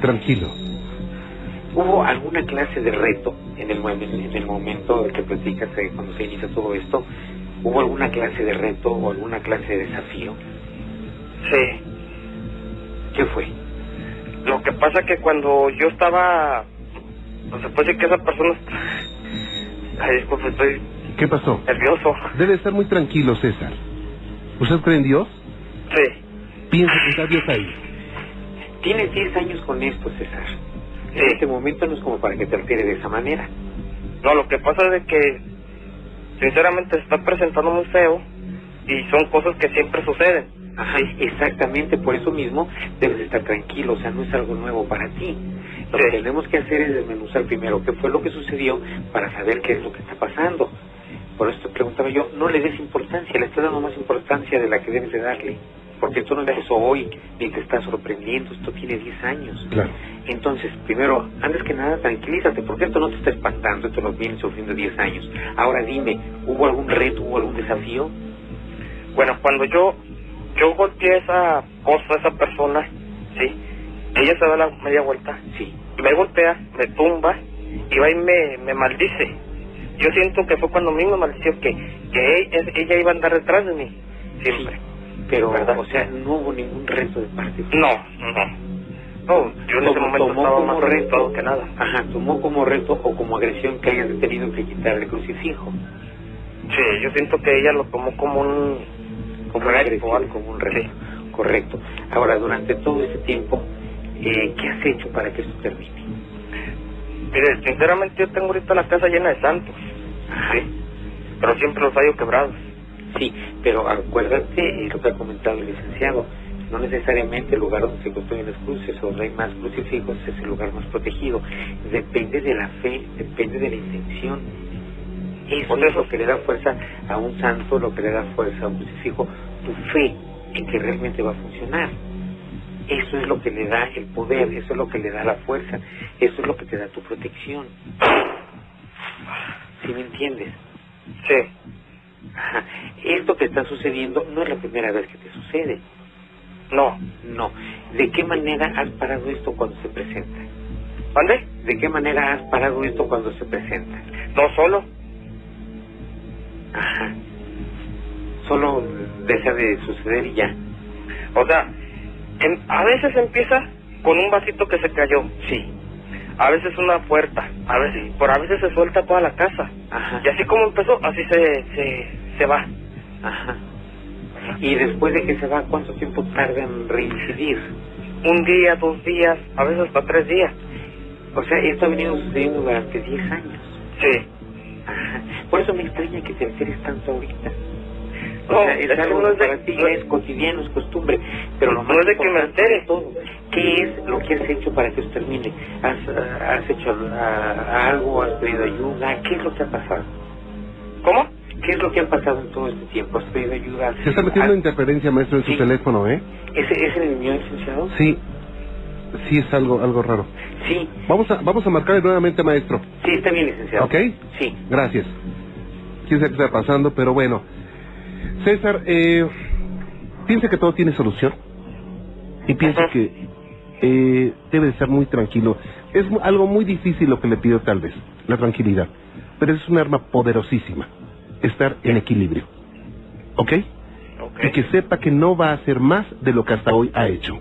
Tranquilo. ¿Hubo alguna clase de reto en el, en el momento que platicas eh, cuando se inicia todo esto? ¿Hubo alguna clase de reto o alguna clase de desafío? Sí. ¿Qué fue? Lo que pasa que cuando yo estaba... Pues se puede decir que esa persona... Ay, disculpe, estoy ¿Qué pasó? nervioso. Debe estar muy tranquilo, César. ¿Usted cree en Dios? Sí. Piensa que está Dios ahí. Tienes 10 años con esto, César. Sí. En este momento no es como para que te altere de esa manera. No, lo que pasa es de que... Sinceramente se está presentando muy feo. Y son cosas que siempre suceden. Ajá, exactamente, por eso mismo debes de estar tranquilo, o sea, no es algo nuevo para ti. Lo Sí. que tenemos que hacer es desmenuzar primero qué fue lo que sucedió para saber qué es lo que está pasando. Por eso te preguntaba yo, no le des importancia, le estás dando más importancia de la que debes de darle. Porque esto no empezó hoy, ni te está sorprendiendo, esto tiene 10 años. Claro. Entonces, primero, antes que nada, tranquilízate, porque esto no te está espantando, esto lo vienes sufriendo 10 años. Ahora dime, ¿hubo algún reto, hubo algún desafío? Bueno, cuando yo yo golpeé a esa cosa, a esa persona, sí, ella se da la media vuelta, Sí. me golpea, me tumba y va y me, me maldice. Yo siento que fue cuando me maldició que, que ella, ella iba a andar detrás de mí, siempre. Pero, ¿Verdad? o sea, no hubo ningún reto de parte. No, no. No, yo en ese momento estaba como más asustado que nada. Ajá, tomó como reto o como agresión que hayas tenido que quitar el crucifijo. Sí, yo siento que ella lo tomó como un... Como un reto. Sí. Correcto. Ahora, durante todo ese tiempo, eh, ¿qué has hecho para que esto termine? Mire, sinceramente yo tengo ahorita la casa llena de santos, sí, pero siempre los hallo quebrados. Sí, pero acuérdate lo que ha comentado el licenciado. No necesariamente el lugar donde se construyen las cruces o donde hay más crucifijos es el lugar más protegido. Depende de la fe, depende de la intención. Eso es lo que le da fuerza a un santo, lo que le da fuerza a un crucifijo, tu fe en que realmente va a funcionar. Eso es lo que le da el poder, eso es lo que le da la fuerza, eso es lo que te da tu protección. ¿Sí me entiendes? Sí, Ajá. Esto que está sucediendo no es la primera vez que te sucede. no. No. ¿De qué manera has parado esto cuando se presenta? ¿Mande? ¿De qué manera has parado esto cuando se presenta? No solo. Ajá. Solo deja de suceder y ya. O sea, em- a veces empieza con un vasito que se cayó. Sí. A veces una puerta. A veces, por a veces se suelta toda la casa. Ajá. Y así como empezó, así se, se, se va. Ajá. Y después de que se va, ¿cuánto tiempo tarda en reincidir? Un día, dos días, a veces hasta tres días. O sea, esto ha venido sucediendo durante 10 años. Sí. Ajá. Por eso me extraña que te enteres tanto ahorita. O No, sea, es algo no es de- para ti no- es cotidiano, es costumbre. Pero lo no más es de que me importante entere. todo ¿Qué es lo que has hecho para que esto termine? ¿Has, ah, has hecho ah, algo? ¿Has pedido ayuda? ¿Qué es lo que ha pasado? ¿Cómo? ¿Qué es lo que ha pasado en todo este tiempo? ¿Has pedido ayuda? Se está metiendo interferencia, maestro, en su teléfono, ¿eh? ¿Ese es el mío, licenciado? Sí, sí es algo, algo raro. Sí, Vamos a, vamos a marcarle nuevamente, maestro. sí, está bien, licenciado. ¿Ok? Sí. Gracias. Quién sabe qué está pasando, pero bueno. César, eh, piensa que todo tiene solución. Y piensa que eh, debe de ser muy tranquilo. Es algo muy difícil lo que le pido tal vez, la tranquilidad. Pero es un arma poderosísima, estar en equilibrio. ¿Ok? Ok. Y que sepa que no va a hacer más de lo que hasta hoy ha hecho.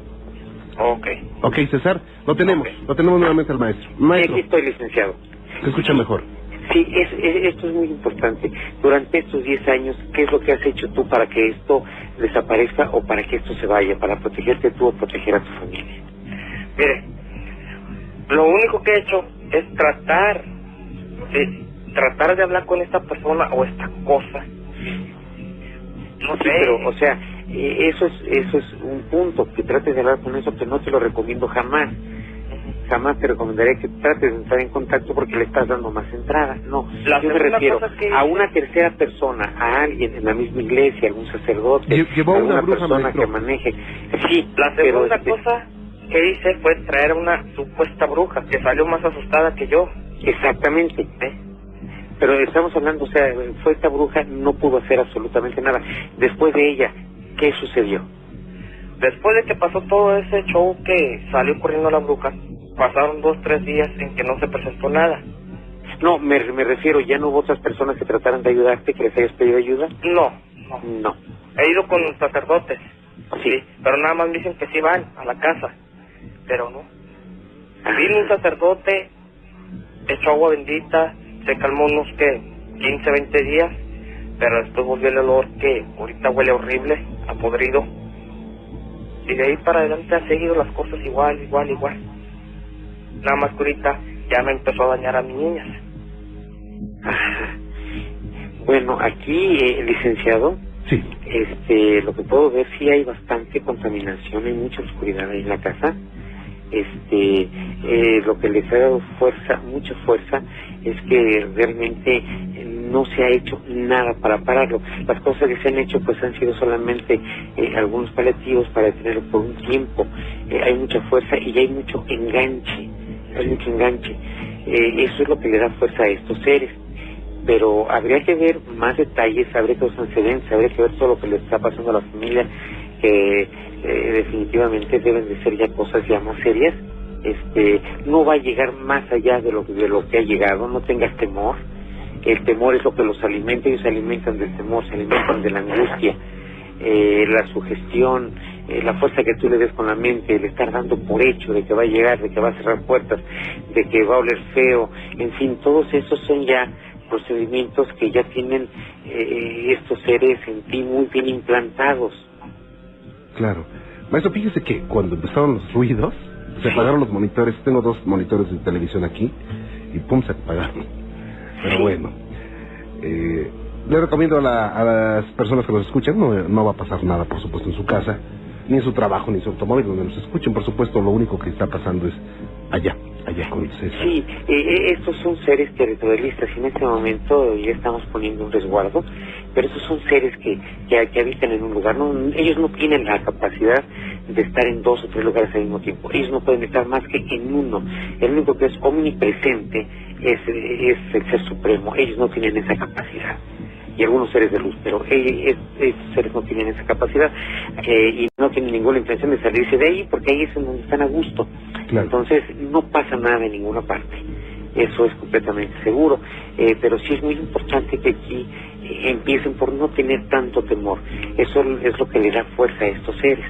Ok. ¿Ok, César? Lo tenemos, lo tenemos nuevamente al maestro. Maestro, aquí estoy, licenciado. se escucha mejor. Sí, es, es- esto es muy importante. Durante estos 10 años, ¿qué es lo que has hecho tú para que esto desaparezca o para que esto se vaya? Para protegerte tú o proteger a tu familia. Mire, lo único que he hecho es tratar de tratar de hablar con esta persona o esta cosa. No Sí, sé, pero, o sea, eh, eso es, eso es un punto, que trates de hablar con eso, que no te lo recomiendo jamás. Jamás te recomendaré que trates de entrar en contacto porque le estás dando más entrada. No, La yo me refiero que- a una tercera persona, a alguien en la misma iglesia, algún sacerdote, alguna una bruja, persona maestro. que maneje. Sí, la pero segunda este, cosa que hice fue traer a una supuesta bruja que salió más asustada que yo. Exactamente. ¿eh? Pero estamos hablando, o sea, fue esta bruja, no pudo hacer absolutamente nada. Después de ella, ¿qué sucedió? Después de que pasó todo ese show que salió corriendo la bruja, pasaron dos, tres días en que no se presentó nada. No, me, me refiero, ¿ya no hubo otras personas que trataran de ayudarte, que les hayas pedido ayuda? No, no. No. He ido con los sacerdotes, Sí. sí, pero nada más me dicen que sí van a la casa, pero no. Ah. Vino un sacerdote, echó agua bendita, se calmó unos que 15, 20 días, pero después volvió el olor que ahorita huele horrible, a podrido. Y de ahí para adelante ha seguido las cosas igual, igual, igual. Nada más que ahorita ya me empezó a dañar a mis niñas. Ajá. Bueno, aquí, eh, licenciado, Sí. este, lo que puedo ver, sí hay bastante contaminación, hay mucha oscuridad ahí en la casa. Este, eh, lo que les ha dado fuerza, mucha fuerza, es que realmente no se ha hecho nada para pararlo. Las cosas que se han hecho, pues han sido solamente eh, algunos paliativos para detenerlo por un tiempo. Eh, hay mucha fuerza y hay mucho enganche, hay mucho enganche. Eh, eso es lo que le da fuerza a estos seres pero habría que ver más detalles, habría que ver los antecedentes, habría que ver todo lo que le está pasando a la familia, que eh, definitivamente deben de ser ya cosas ya más serias. Este, no va a llegar más allá de lo, de lo que ha llegado, no tengas temor. El temor es lo que los alimenta, ellos se alimentan del temor, se alimentan de la angustia, eh, la sugestión, eh, la fuerza que tú le des con la mente, el estar dando por hecho de que va a llegar, de que va a cerrar puertas, de que va a oler feo, en fin, todos esos son ya procedimientos que ya tienen eh, estos seres en ti muy bien implantados. Claro. Maestro, fíjese que cuando empezaron los ruidos, se apagaron los monitores. Tengo dos monitores de televisión aquí y pum, se apagaron. Pero bueno, eh, le recomiendo a, la- a las personas que nos escuchan, no, no va a pasar nada, por supuesto, en su casa, ni en su trabajo, ni en su automóvil, donde nos escuchen. Por supuesto, lo único que está pasando es allá, allá con César. Sí, eh, eh, estos son seres territorialistas y en este momento ya estamos poniendo un resguardo, pero estos son seres que, que, que habitan en un lugar. No, ellos no tienen la capacidad de estar en dos o tres lugares al mismo tiempo. Ellos no pueden estar más que en uno. El único que es omnipresente es, es el Ser Supremo. Ellos no tienen esa capacidad. Y algunos seres de luz, pero eh, es- estos seres no tienen esa capacidad eh, y no tienen ninguna intención de salirse de ahí porque ahí es en donde están a gusto. Claro. Entonces no pasa nada en ninguna parte. Eso es completamente seguro. Eh, pero sí es muy importante que aquí eh, empiecen por no tener tanto temor. Eso es lo que le da fuerza a estos seres.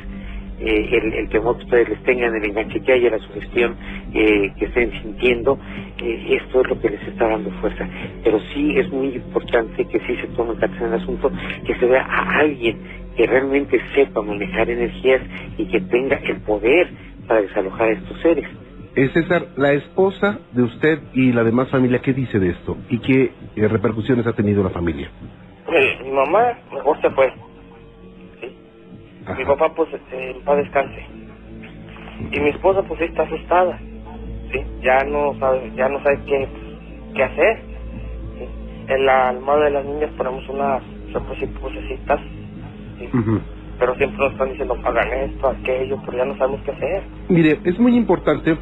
Eh, el, el temor que ustedes les tengan, el enganche que haya, la sugestión eh, que estén sintiendo, eh, esto es lo que les está dando fuerza. Pero sí es muy importante que sí se tome cartas en el asunto, que se vea a alguien que realmente sepa manejar energías y que tenga el poder para desalojar a estos seres. Eh, César, la esposa de usted y la demás familia, ¿qué dice de esto? ¿Y qué eh, repercusiones ha tenido la familia? Mi mamá mejor se fue. Mi papá, pues, en paz descanse. Y mi esposa pues está asustada, ¿sí? Ya no sabe, ya no sabe qué, qué hacer. ¿sí? En la almohada de las niñas ponemos unas repositas, ¿sí? pero siempre nos están diciendo hagan esto, aquello, pero ya no sabemos qué hacer. Mire, es muy importante.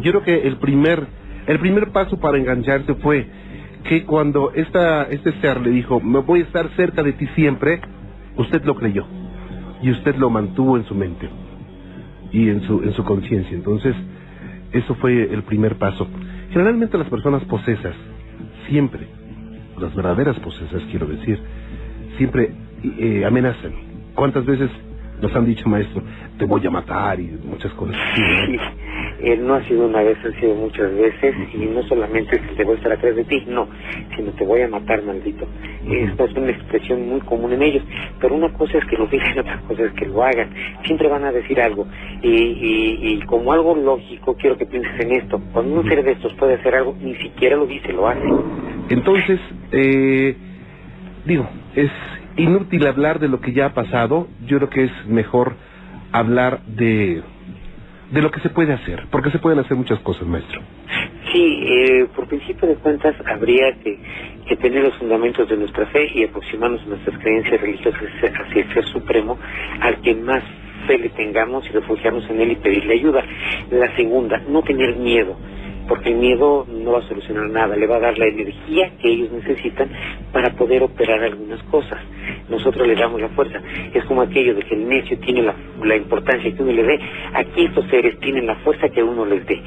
Yo creo que el primer, el primer paso para engancharse fue que cuando esta, este ser le dijo, me voy a estar cerca de ti siempre, usted lo creyó y usted lo mantuvo en su mente y en su, en su conciencia. Entonces, eso fue el primer paso. Generalmente las personas posesas, siempre, las verdaderas posesas quiero decir, siempre eh, amenazan. ¿Cuántas veces nos han dicho, maestro, te voy a matar y muchas cosas? ¿no? Eh, no ha sido una vez, han sido muchas veces, y no solamente es que te voy a estar atrás de ti, no, sino te voy a matar, maldito. Esta es una expresión muy común en ellos, pero una cosa es que lo digan, otra cosa es que lo hagan. Siempre van a decir algo, y, y, y como algo lógico, quiero que pienses en esto. Cuando un ser de estos puede hacer algo, ni siquiera lo dice, lo hace. Entonces, eh, digo, es inútil hablar de lo que ya ha pasado. Yo creo que es mejor hablar de, de lo que se puede hacer, porque se pueden hacer muchas cosas, maestro. Sí, eh, por principio de cuentas habría que, que tener los fundamentos de nuestra fe y aproximarnos a nuestras creencias religiosas hacia el Ser Supremo, al que más fe le tengamos y refugiarnos en él y pedirle ayuda. La segunda, no tener miedo porque el miedo no va a solucionar nada, le va a dar la energía que ellos necesitan para poder operar algunas cosas. Nosotros le damos la fuerza. Es como aquello de que el necio tiene la, la importancia que uno le dé. Aquí estos seres tienen la fuerza que uno les dé.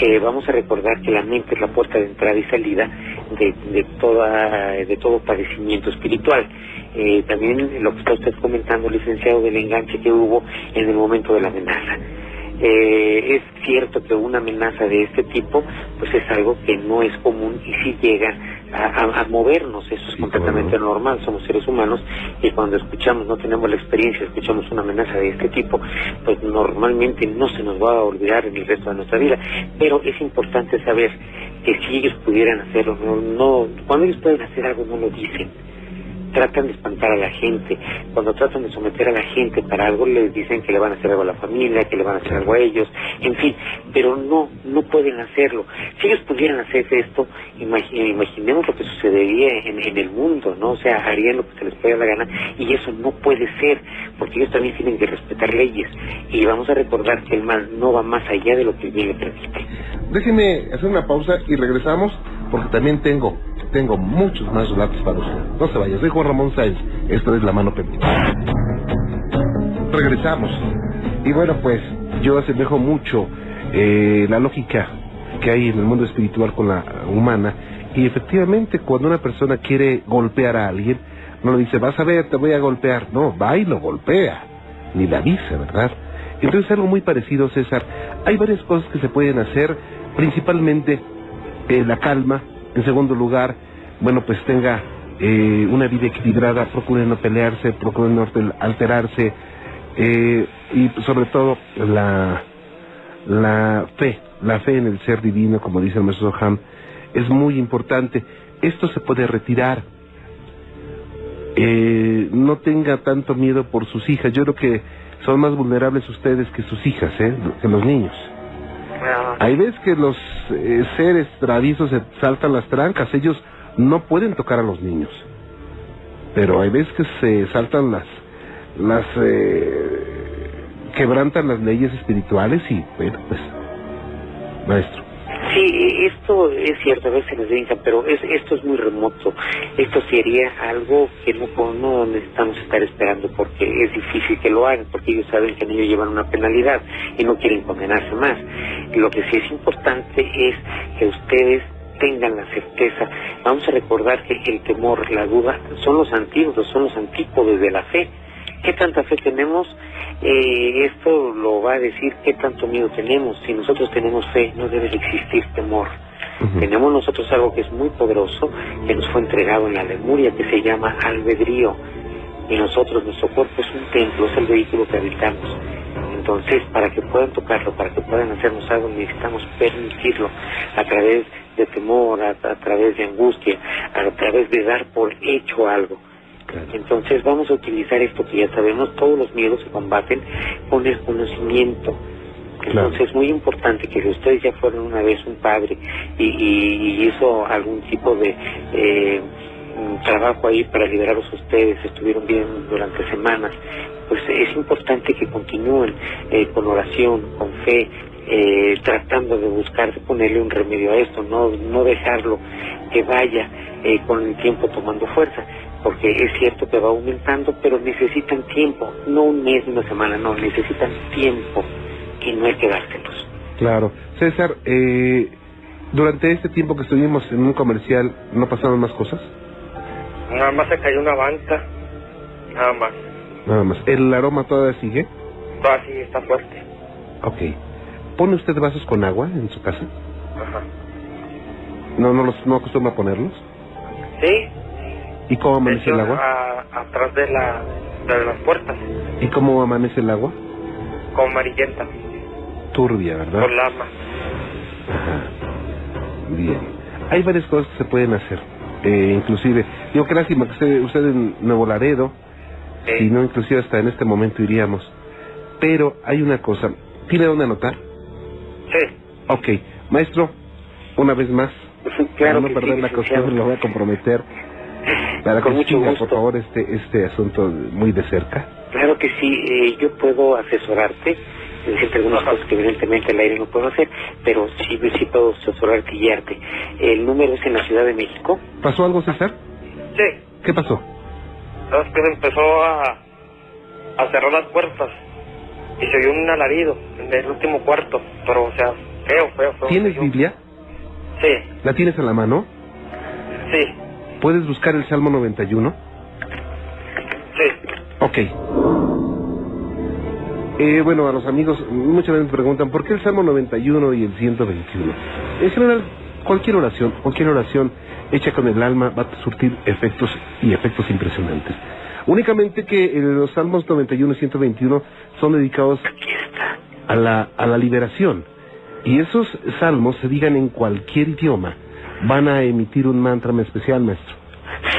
Eh, vamos a recordar que la mente es la puerta de entrada y salida de, de, toda, de todo padecimiento espiritual. Eh, también lo que está usted comentando, licenciado, del enganche que hubo en el momento de la amenaza. Eh, es cierto que una amenaza de este tipo pues es algo que no es común y sí llega a, a, a movernos, eso es completamente normal, somos seres humanos y cuando escuchamos, no tenemos la experiencia, escuchamos una amenaza de este tipo, pues normalmente no se nos va a olvidar en el resto de nuestra vida, pero es importante saber que si ellos pudieran hacerlo, no, no cuando ellos pueden hacer algo no lo dicen tratan de espantar a la gente, cuando tratan de someter a la gente para algo les dicen que le van a hacer algo a la familia, que le van a hacer algo a ellos, en fin, pero no, no pueden hacerlo. Si ellos pudieran hacer esto, imagi imaginemos lo que sucedería en, en, el mundo, ¿no? O sea, harían lo que se les pueda la gana y eso no puede ser, porque ellos también tienen que respetar leyes y vamos a recordar que el mal no va más allá de lo que el bien le permite. Déjeme hacer una pausa y regresamos porque también tengo tengo muchos más relatos para usted. No se vaya, soy Juan Ramón Sáenz. Esto es La Mano Peluda. Regresamos. Y bueno, pues yo asemejo mucho eh, la lógica que hay en el mundo espiritual con la humana. Y efectivamente, cuando una persona quiere golpear a alguien, no le dice, vas a ver, te voy a golpear. No, va y lo golpea. Ni le avisa, ¿verdad? Entonces, algo muy parecido, César. Hay varias cosas que se pueden hacer, principalmente la calma, en segundo lugar, bueno, pues tenga eh, una vida equilibrada, procure no pelearse, procure no alterarse eh, y sobre todo la, la fe, la fe en el ser divino, como dice el maestro Ham, es muy importante. Esto se puede retirar. Eh, no tenga tanto miedo por sus hijas. Yo creo que son más vulnerables ustedes que sus hijas, ¿eh? que los niños. Hay veces que los eh, seres traviesos se saltan las trancas, ellos no pueden tocar a los niños. Pero hay veces que se saltan las, las, eh, quebrantan las leyes espirituales y, bueno, pues, maestro. Sí, esto es cierto, a veces nos brincan, pero es, esto es muy remoto. Esto sería algo que no, no necesitamos estar esperando porque es difícil que lo hagan, porque ellos saben que ellos llevan una penalidad y no quieren condenarse más. Lo que sí es importante es que ustedes tengan la certeza. Vamos a recordar que el temor, la duda, son los antídotos, son los antípodos de la fe. ¿Qué tanta fe tenemos? Eh, esto lo va a decir qué tanto miedo tenemos. Si nosotros tenemos fe, no debe de existir temor. Uh -huh. Tenemos nosotros algo que es muy poderoso, que nos fue entregado en la Lemuria, que se llama albedrío. Y nosotros, nuestro cuerpo es un templo, es el vehículo que habitamos. Entonces, para que puedan tocarlo, para que puedan hacernos algo, necesitamos permitirlo a través de temor, a, a través de angustia, a través de dar por hecho algo. Entonces vamos a utilizar esto que ya sabemos, todos los miedos se combaten con el conocimiento. Claro. Entonces es muy importante que si ustedes ya fueron una vez un padre y, y- y hizo algún tipo de eh, mm, trabajo ahí para liberarlos a ustedes, estuvieron bien durante semanas, pues es importante que continúen eh, con oración, con fe, eh, tratando de buscar de ponerle un remedio a esto, no, no dejarlo que vaya eh, con el tiempo tomando fuerza, porque es cierto que va aumentando, pero necesitan tiempo, no un mes, una semana, no, necesitan tiempo y no hay que dárselos. Claro. César, eh, durante este tiempo que estuvimos en un comercial, ¿no pasaron más cosas? Nada más se cayó una banca, nada más. Nada más. ¿El aroma todavía sigue? Todo así está fuerte. Ok. ¿Pone usted vasos con agua en su casa? Ajá. ¿No, no, los, no acostumbra ponerlos? Sí, ¿Y cómo amanece el agua? a- atrás de, la, de las puertas, ¿Y cómo amanece el agua? con amarillenta, Turbia, ¿verdad? con lama. Ajá. Bien. Hay varias cosas que se pueden hacer. Eh, inclusive, digo, qué lástima que usted, usted en Nuevo Laredo, Sí. si no, inclusive hasta en este momento iríamos. Pero hay una cosa. ¿Tiene dónde anotar? Sí, Ok. Maestro, una vez más, para no perder sí, la costumbre, lo voy a comprometer. Para Con que mucho siga, gusto. por favor, este, este asunto muy de cerca. Claro que sí, eh, yo puedo asesorarte, decirte algunas cosas que evidentemente al aire no puedo hacer, pero sí, sí puedo asesorarte y guiarte. El número es en la Ciudad de México. ¿Pasó algo, César? sí. ¿Qué pasó? Entonces que se empezó a, a cerrar las puertas y se oyó un alarido en el último cuarto, pero o sea, feo, feo, feo. ¿Tienes feo. Biblia? Sí, ¿La tienes a la mano? sí, ¿Puedes buscar el Salmo 91? sí. Ok. Eh, bueno, a los amigos muchas veces me preguntan por qué el Salmo 91 y el 121. En general, cualquier oración, cualquier oración hecha con el alma va a surtir efectos y efectos impresionantes. Únicamente que eh, los Salmos 91 y 121 son dedicados a la, a la liberación. Y esos salmos, se digan en cualquier idioma, van a emitir un mantra especial, maestro.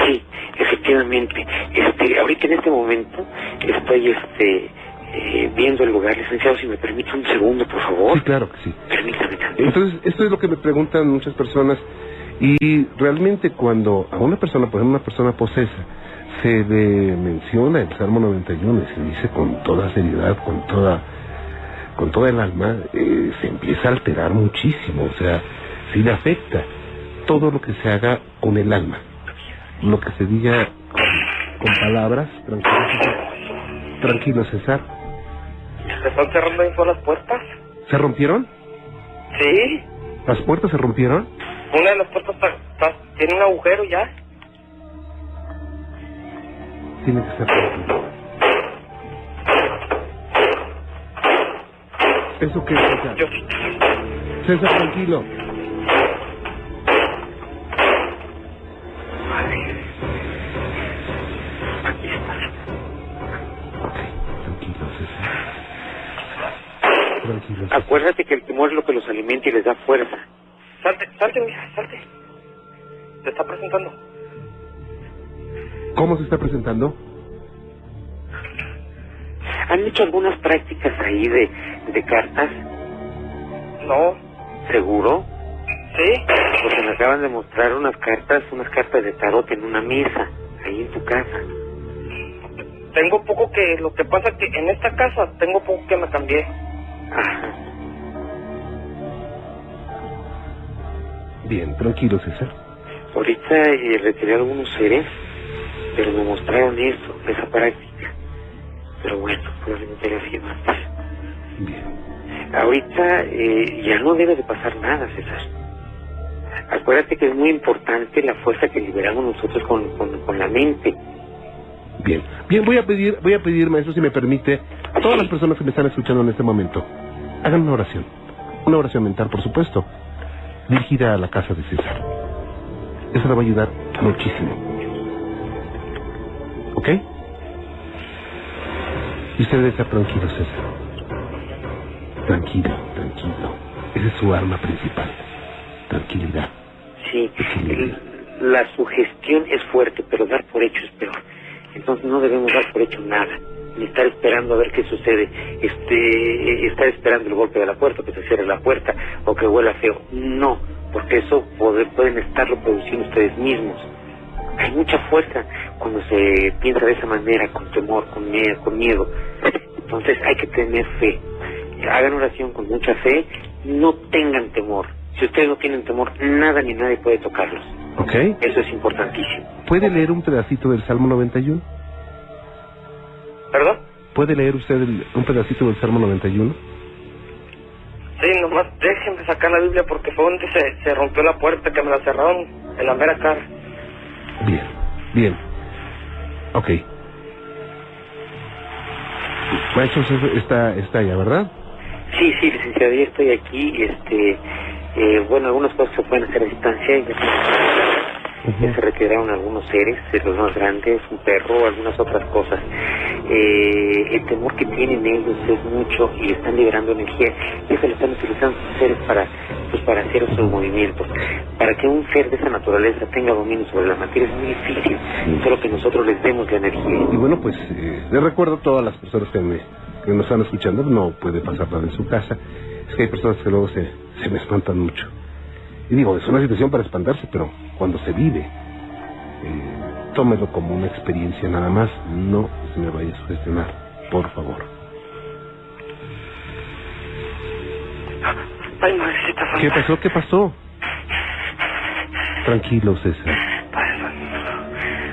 Sí, efectivamente. Este, ahorita en este momento estoy este, eh, viendo el lugar, licenciado, si me permite un segundo, por favor. Sí, claro que sí. Permítame tanto. Entonces, esto es lo que me preguntan muchas personas y realmente cuando a una persona, por ejemplo, una persona posesa, se le menciona el Salmo 91 y se dice con toda seriedad, con toda con toda el alma, eh, se empieza a alterar muchísimo, o sea, sí le afecta todo lo que se haga con el alma, lo que se diga con, con palabras, tranquilo, César. tranquilo César, ¿Se están cerrando ahí todas las puertas? ¿se rompieron? Sí, ¿Las puertas se rompieron? una de las puertas está- está- tiene un agujero ya. Tiene que ser tranquilo. ¿Eso qué es, César? Yo, César, tranquilo. Aquí está. Ok, tranquilo, César. Tranquilo. César. Acuérdate que el tumor es lo que los alimenta y les da fuerza. salte, salte, mija, salte. Se está presentando. ¿Cómo se está presentando? ¿Han hecho algunas prácticas ahí de, de cartas? No, ¿Seguro? sí, Porque me acaban de mostrar unas cartas, unas cartas de tarot en una mesa, ahí en tu casa. tengo poco que, lo que pasa que en esta casa tengo poco que me cambié. Ajá. Bien, tranquilo, César. Ahorita eh, retiré algunos seres, pero me mostraron esto, esa práctica. Pero bueno, probablemente haya sido antes. Bien. Ahorita eh, ya no debe de pasar nada, César. Acuérdate que es muy importante la fuerza que liberamos nosotros con, con, con la mente. Bien. Bien, voy a pedir, voy a pedir, maestro, si me permite, a todas las personas que me están escuchando en este momento, hagan una oración. Una oración mental, por supuesto, dirigida a la casa de César. Eso le va a ayudar muchísimo. ¿Ok? Y usted debe estar tranquilo, César. Tranquilo, tranquilo. Esa es su arma principal. Tranquilidad. Sí, la sugestión es fuerte, pero dar por hecho es peor. Entonces no debemos dar por hecho nada. ni estar esperando a ver qué sucede, este, estar esperando el golpe de la puerta, que se cierre la puerta o que huela feo. No, porque eso puede, pueden estarlo produciendo ustedes mismos. Hay mucha fuerza cuando se piensa de esa manera, con temor, con miedo, con miedo. Entonces hay que tener fe. Hagan oración con mucha fe, no tengan temor. Si ustedes no tienen temor, nada ni nadie puede tocarlos. ¿Ok? Eso es importantísimo. ¿Puede leer un pedacito del Salmo 91? ¿Perdón? ¿Puede leer usted el- un pedacito del Salmo 91? Sí, nomás déjenme sacar la Biblia porque fue donde se, se rompió la puerta que me la cerraron en la mera cara. Bien, bien. Ok. Maestro, usted está, está allá, ¿verdad? Sí, sí, licenciado, yo estoy aquí, este, eh, bueno, algunas cosas se pueden hacer a distancia, ya, ya se retiraron algunos seres, de los más grandes, un perro, algunas otras cosas. Eh, el temor que tienen ellos es mucho y están liberando energía y eso lo están utilizando sus seres para, pues para hacer sus movimientos. Para que un ser de esa naturaleza tenga dominio sobre la materia es muy difícil, solo que nosotros les demos la energía. Y bueno, pues eh, les recuerdo a todas las personas que, me, que nos están escuchando, no puede pasar nada en su casa. Es que hay personas que luego se, se me espantan mucho. Y digo, es una situación para espantarse, pero cuando se vive, eh, tómelo como una experiencia nada más. No se me vaya a sugestionar, por favor. Ay, madrecita santa. ¿Qué pasó? ¿Qué pasó? Tranquilo, César. Padre santo,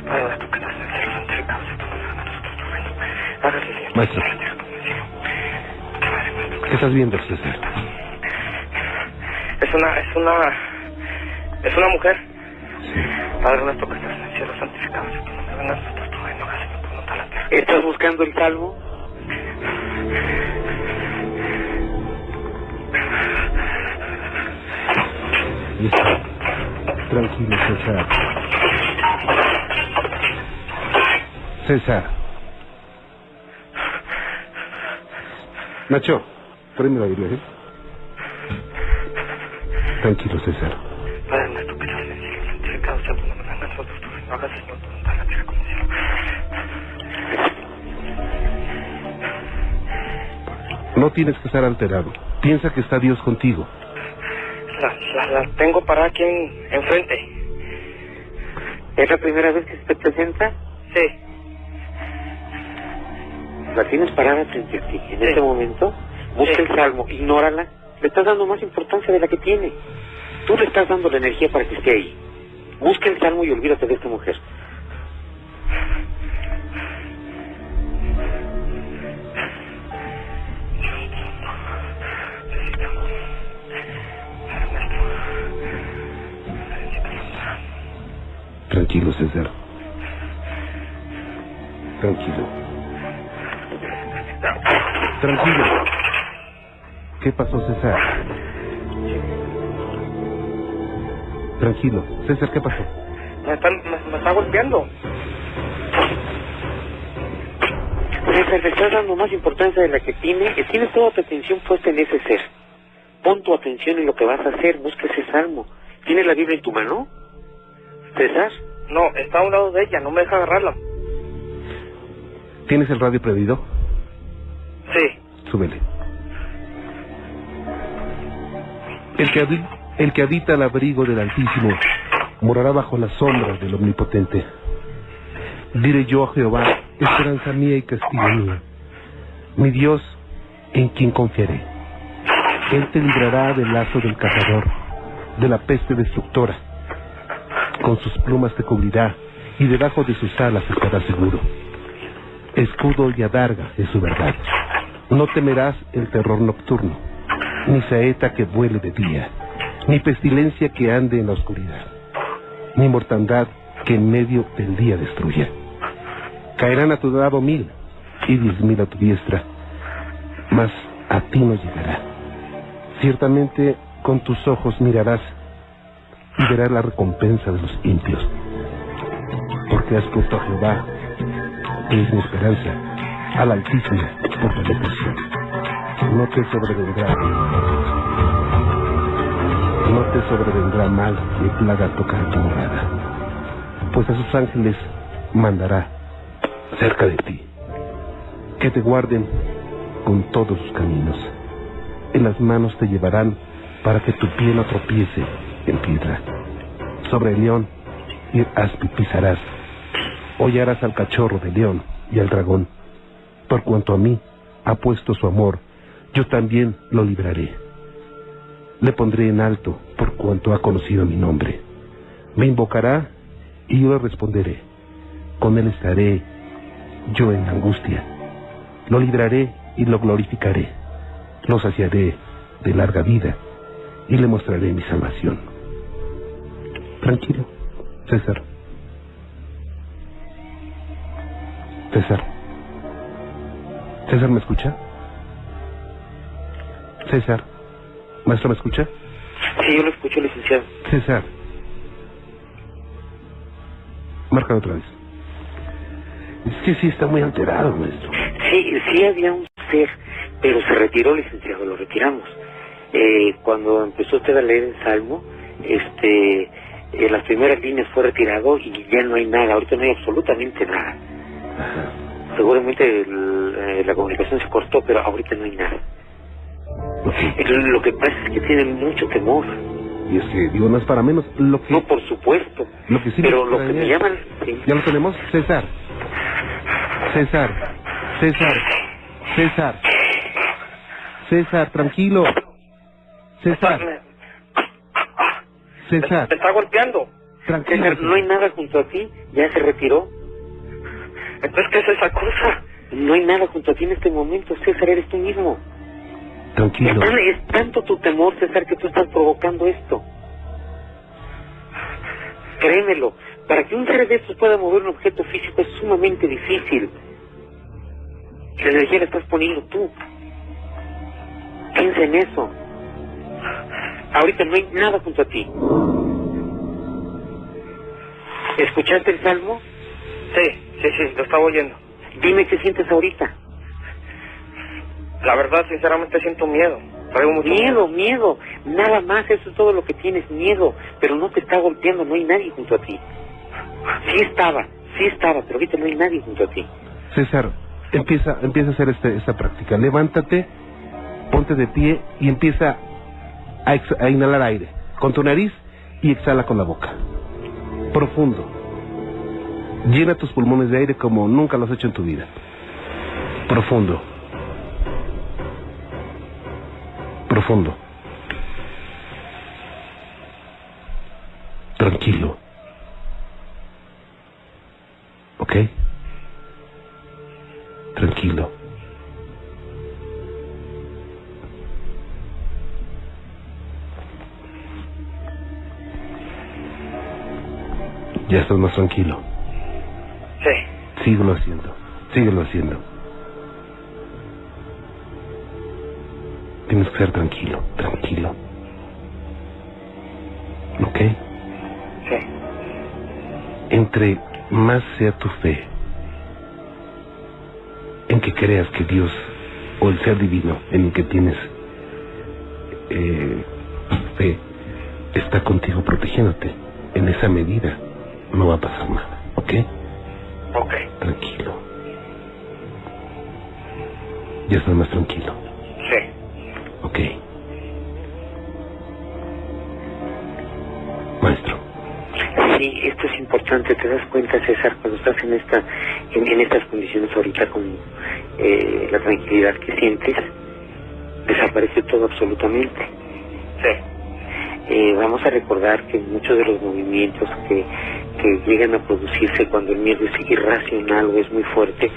Padre nuestro que estás en tu reino. Maestro. ¿Qué estás viendo, César? Es una, es una, es una mujer. Padre nuestro que estás en el cielo, santificado sea tu nombre, venga a nosotros tu reino, hágase tu voluntad en la tierra. ¿Estás buscando el? Listo. Tranquilo, César. César. Nacho, prende la Biblia, ¿eh? Tranquilo, César. La. No tienes que estar alterado. Piensa que está Dios contigo. La, la, la tengo parada aquí en, enfrente. ¿Es la primera vez que se te presenta? Sí. La tienes parada frente a ti. En este momento, busca Sí. el salmo, ignórala. Le estás dando más importancia de la que tiene. Tú le estás dando la energía para que esté ahí. Busca el salmo y olvídate de esta mujer. Tranquilo, César. Tranquilo. Tranquilo. ¿Qué pasó, César? Tranquilo. César, ¿qué pasó? Me, están, me, me está golpeando. César, le estás dando más importancia de la que tiene. y Tienes toda tu atención puesta en ese ser. Pon tu atención en lo que vas a hacer. Busca ese salmo. ¿Tienes la Biblia en tu mano? César. No, está a un lado de ella, no me deja agarrarla. ¿Tienes el radio prendido? Sí. Súbele. El que, el que habita al abrigo del Altísimo morará bajo las sombras del Omnipotente. Diré yo a Jehová, esperanza mía y castigo mío, mi Dios en quien confiaré. Él te librará del lazo del cazador, de la peste destructora. Con sus plumas te cubrirá y debajo de sus alas estarás seguro. Escudo y adarga es su verdad. No temerás el terror nocturno, ni saeta que vuele de día, ni pestilencia que ande en la oscuridad, ni mortandad que en medio del día destruya. Caerán a tu lado mil y diez mil a tu diestra, mas a ti no llegará. Ciertamente con tus ojos mirarás y verás la recompensa de los impios, porque has puesto a Jehová, que es mi esperanza, al Altísimo por tu protección. No te sobrevendrá, no te sobrevendrá mal ni plaga tocar tu morada, pues a sus ángeles mandará cerca de ti, que te guarden con todos sus caminos. En las manos te llevarán para que tu pie no tropiece en piedra. Sobre el león y aspi pisarás. Hollarás al cachorro de león y al dragón. Por cuanto a mí ha puesto su amor, yo también lo libraré. Le pondré en alto por cuanto ha conocido mi nombre. Me invocará y yo le responderé. Con él estaré yo en angustia. Lo libraré y lo glorificaré. Lo saciaré de larga vida y le mostraré mi salvación. Tranquilo, César. César. César, ¿me escucha? César. Maestro, ¿me escucha? Sí, yo lo escucho, licenciado. César. Marca otra vez. Es que sí está muy alterado, maestro. Sí, sí había un ser, pero se retiró, licenciado, lo retiramos. Eh, cuando empezó usted a leer el Salmo, este, en las primeras líneas fue retirado y ya no hay nada, ahorita no hay absolutamente nada. Seguramente el- eh, la comunicación se cortó, pero ahorita no hay nada. Entonces, lo que pasa es que tienen mucho temor. Y es que, digo, no es para menos. Lo que, No, por supuesto. lo que sí pero lo que me llaman... sí. ¿Ya lo tenemos? César. César. César. César. César, tranquilo. César. César, Te está golpeando. tranquilo. César, no hay nada junto a ti, ya se retiró. Entonces, ¿qué es esa cosa? No hay nada junto a ti en este momento, César, eres tú mismo. Tranquilo. Es, tan- es tanto tu temor, César, que tú estás provocando esto. Créemelo, para que un ser de estos pueda mover un objeto físico es sumamente difícil. La energía la estás poniendo tú. Piensa en eso. Ahorita no hay nada junto a ti. ¿Escuchaste el salmo? Sí, sí, sí, lo estaba oyendo. Dime qué sientes ahorita. La verdad, sinceramente, siento miedo. Traigo mucho Miedo, miedo. Nada más, eso es todo lo que tienes, miedo. Pero no te está golpeando, no hay nadie junto a ti. Sí estaba, sí estaba, pero ahorita no hay nadie junto a ti. César, empieza, empieza a hacer este, esta práctica. Levántate, ponte de pie y empieza a, ex- a inhalar aire con tu nariz y exhala con la boca. Profundo. Llena tus pulmones de aire como nunca lo has hecho en tu vida. Profundo. Profundo. Tranquilo. ¿Ok? Tranquilo. Ya estás más tranquilo. Sí. Síguelo haciendo. Síguelo haciendo. Tienes que ser tranquilo, tranquilo. ¿Ok? Sí. Entre más sea tu fe, en que creas que Dios o el ser divino en el que tienes eh, fe está contigo protegiéndote, en esa medida no va a pasar nada, ¿ok? Ok. Tranquilo. Ya estás más tranquilo, importante, te das cuenta, César, cuando estás en esta, en, en estas condiciones ahorita con eh, la tranquilidad que sientes, desaparece todo absolutamente. Sí. Eh, vamos a recordar que muchos de los movimientos que, que llegan a producirse cuando el miedo es irracional o es muy fuerte,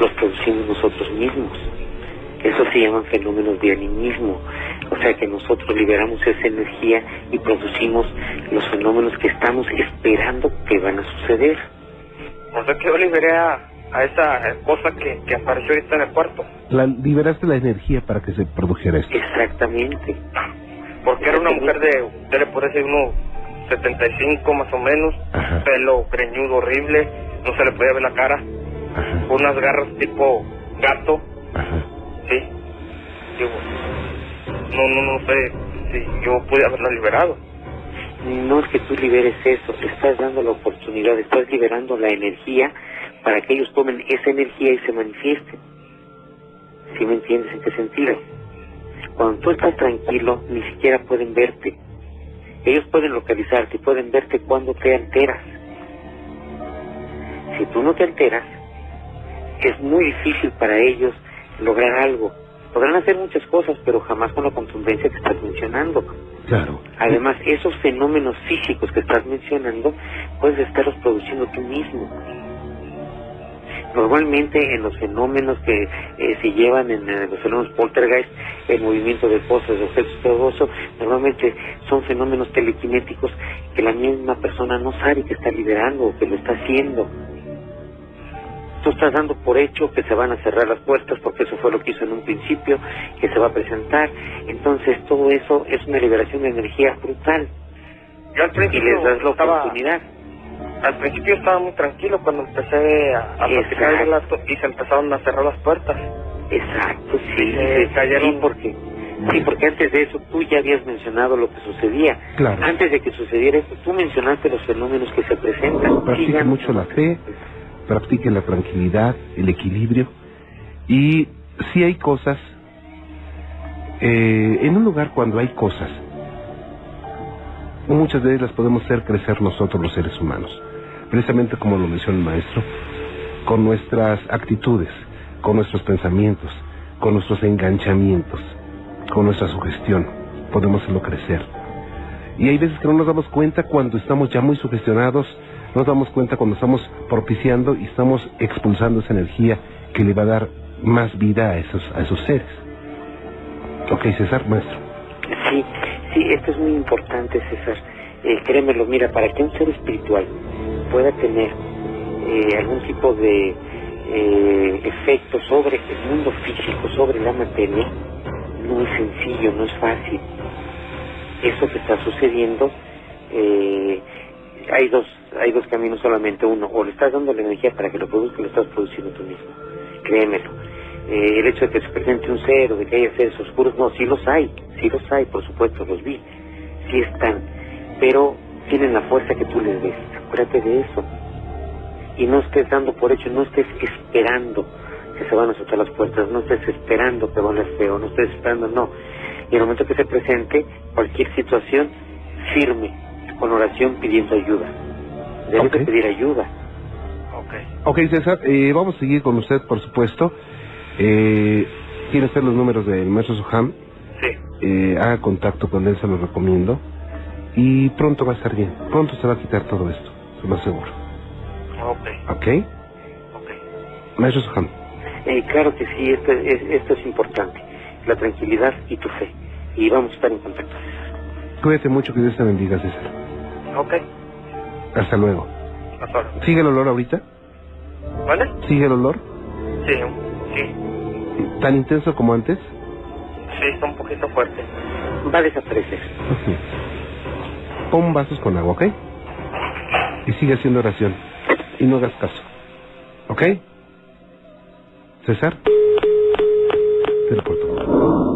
los producimos nosotros mismos. Eso se llaman fenómenos de animismo. O sea que nosotros liberamos esa energía y producimos los fenómenos que estamos esperando que van a suceder. O sea que yo liberé a, a esa cosa que, que apareció ahorita en el cuarto. la, liberaste la energía para que se produjera esto. Exactamente. Porque era una mujer de, usted le puede decir unos 75 más o menos, Ajá. pelo greñudo horrible, no se le podía ver la cara, Ajá, unas garras tipo gato, ajá. Sí. Digo, no, no, no sé si yo pude haberla liberado. No es que tú liberes eso, le estás dando la oportunidad, estás liberando la energía para que ellos tomen esa energía y se manifiesten. ¿Sí me entiendes en qué sentido? Cuando tú estás tranquilo, ni siquiera pueden verte. Ellos pueden localizarte y pueden verte cuando te alteras. Si tú no te alteras, es muy difícil para ellos lograr algo. Podrán hacer muchas cosas, pero jamás con la contundencia que estás mencionando. Claro. Además, esos fenómenos físicos que estás mencionando, puedes estarlos produciendo tú mismo. Normalmente en los fenómenos que eh, se llevan en los fenómenos poltergeist, el movimiento de cosas, de objetos, todo eso, normalmente son fenómenos telequinéticos que la misma persona no sabe que está liderando o que lo está haciendo. Tú estás dando por hecho que se van a cerrar las puertas porque eso fue lo que hizo en un principio, que se va a presentar. Entonces todo eso es una liberación de energía brutal. Yo al Y principio les das la estaba- oportunidad. Al principio estaba muy tranquilo cuando empecé a, a platicar relato y se empezaron a cerrar las puertas. Exacto, sí, Eh, sí, cayeron- sí, porque sí, porque antes de eso tú ya habías mencionado lo que sucedía. Claro. Antes de que sucediera eso, tú mencionaste los fenómenos que se presentan. Practique Sigan- mucho la fe, practique la tranquilidad, el equilibrio. Y si hay cosas, eh, en un lugar cuando hay cosas, muchas de ellas las podemos hacer crecer nosotros los seres humanos. Precisamente como lo menciona el maestro, con nuestras actitudes, con nuestros pensamientos, con nuestros enganchamientos, con nuestra sugestión, podemos hacerlo crecer. Y hay veces que no nos damos cuenta cuando estamos ya muy sugestionados, nos damos cuenta cuando estamos propiciando y estamos expulsando esa energía que le va a dar más vida a esos, a esos seres. Ok, César, maestro. Sí, sí, esto es muy importante, César. Eh, créemelo, mira, para que un ser espiritual pueda tener eh, algún tipo de eh, efecto sobre el mundo físico, sobre la materia, no es sencillo, no es fácil. Eso que está sucediendo, eh, hay dos hay dos caminos solamente. Uno, o le estás dando la energía para que lo produzca, lo estás produciendo tú mismo. Créemelo. Eh, el hecho de que se presente un ser o de que haya seres oscuros, no, sí los hay, sí los hay, por supuesto, los vi, sí están, pero tienen la fuerza que tú les des, acuérdate de eso. Y no estés dando por hecho, no estés esperando que se van a soltar las puertas, no estés esperando que van a feo, no estés esperando, no. Y en el momento que se presente cualquier situación, firme, con oración pidiendo ayuda. Debes de Ok. pedir ayuda. Ok, César, eh, vamos a seguir con usted, por supuesto. Eh, Tiene usted los números del maestro Suham. Sí. Eh, haga contacto con él, se lo recomiendo. Y pronto va a estar bien. Pronto se va a quitar todo esto, se lo aseguro. Ok. ¿Ok? Maestro Suham. Eh, claro que sí, esto es, esto es importante, la tranquilidad y tu fe. Y vamos a estar en contacto. Cuídate mucho, que Dios te bendiga, César. Ok. Hasta luego. Hasta ahora. ¿Sigue el olor ahorita? ¿Vale? ¿Sigue el olor? Sí, sí. ¿Tan intenso como antes? Sí, está un poquito fuerte. Va a desaparecer. Pon vasos con agua, ¿ok? Y sigue haciendo oración. Y no hagas caso. ¿Ok? César. Teleporto.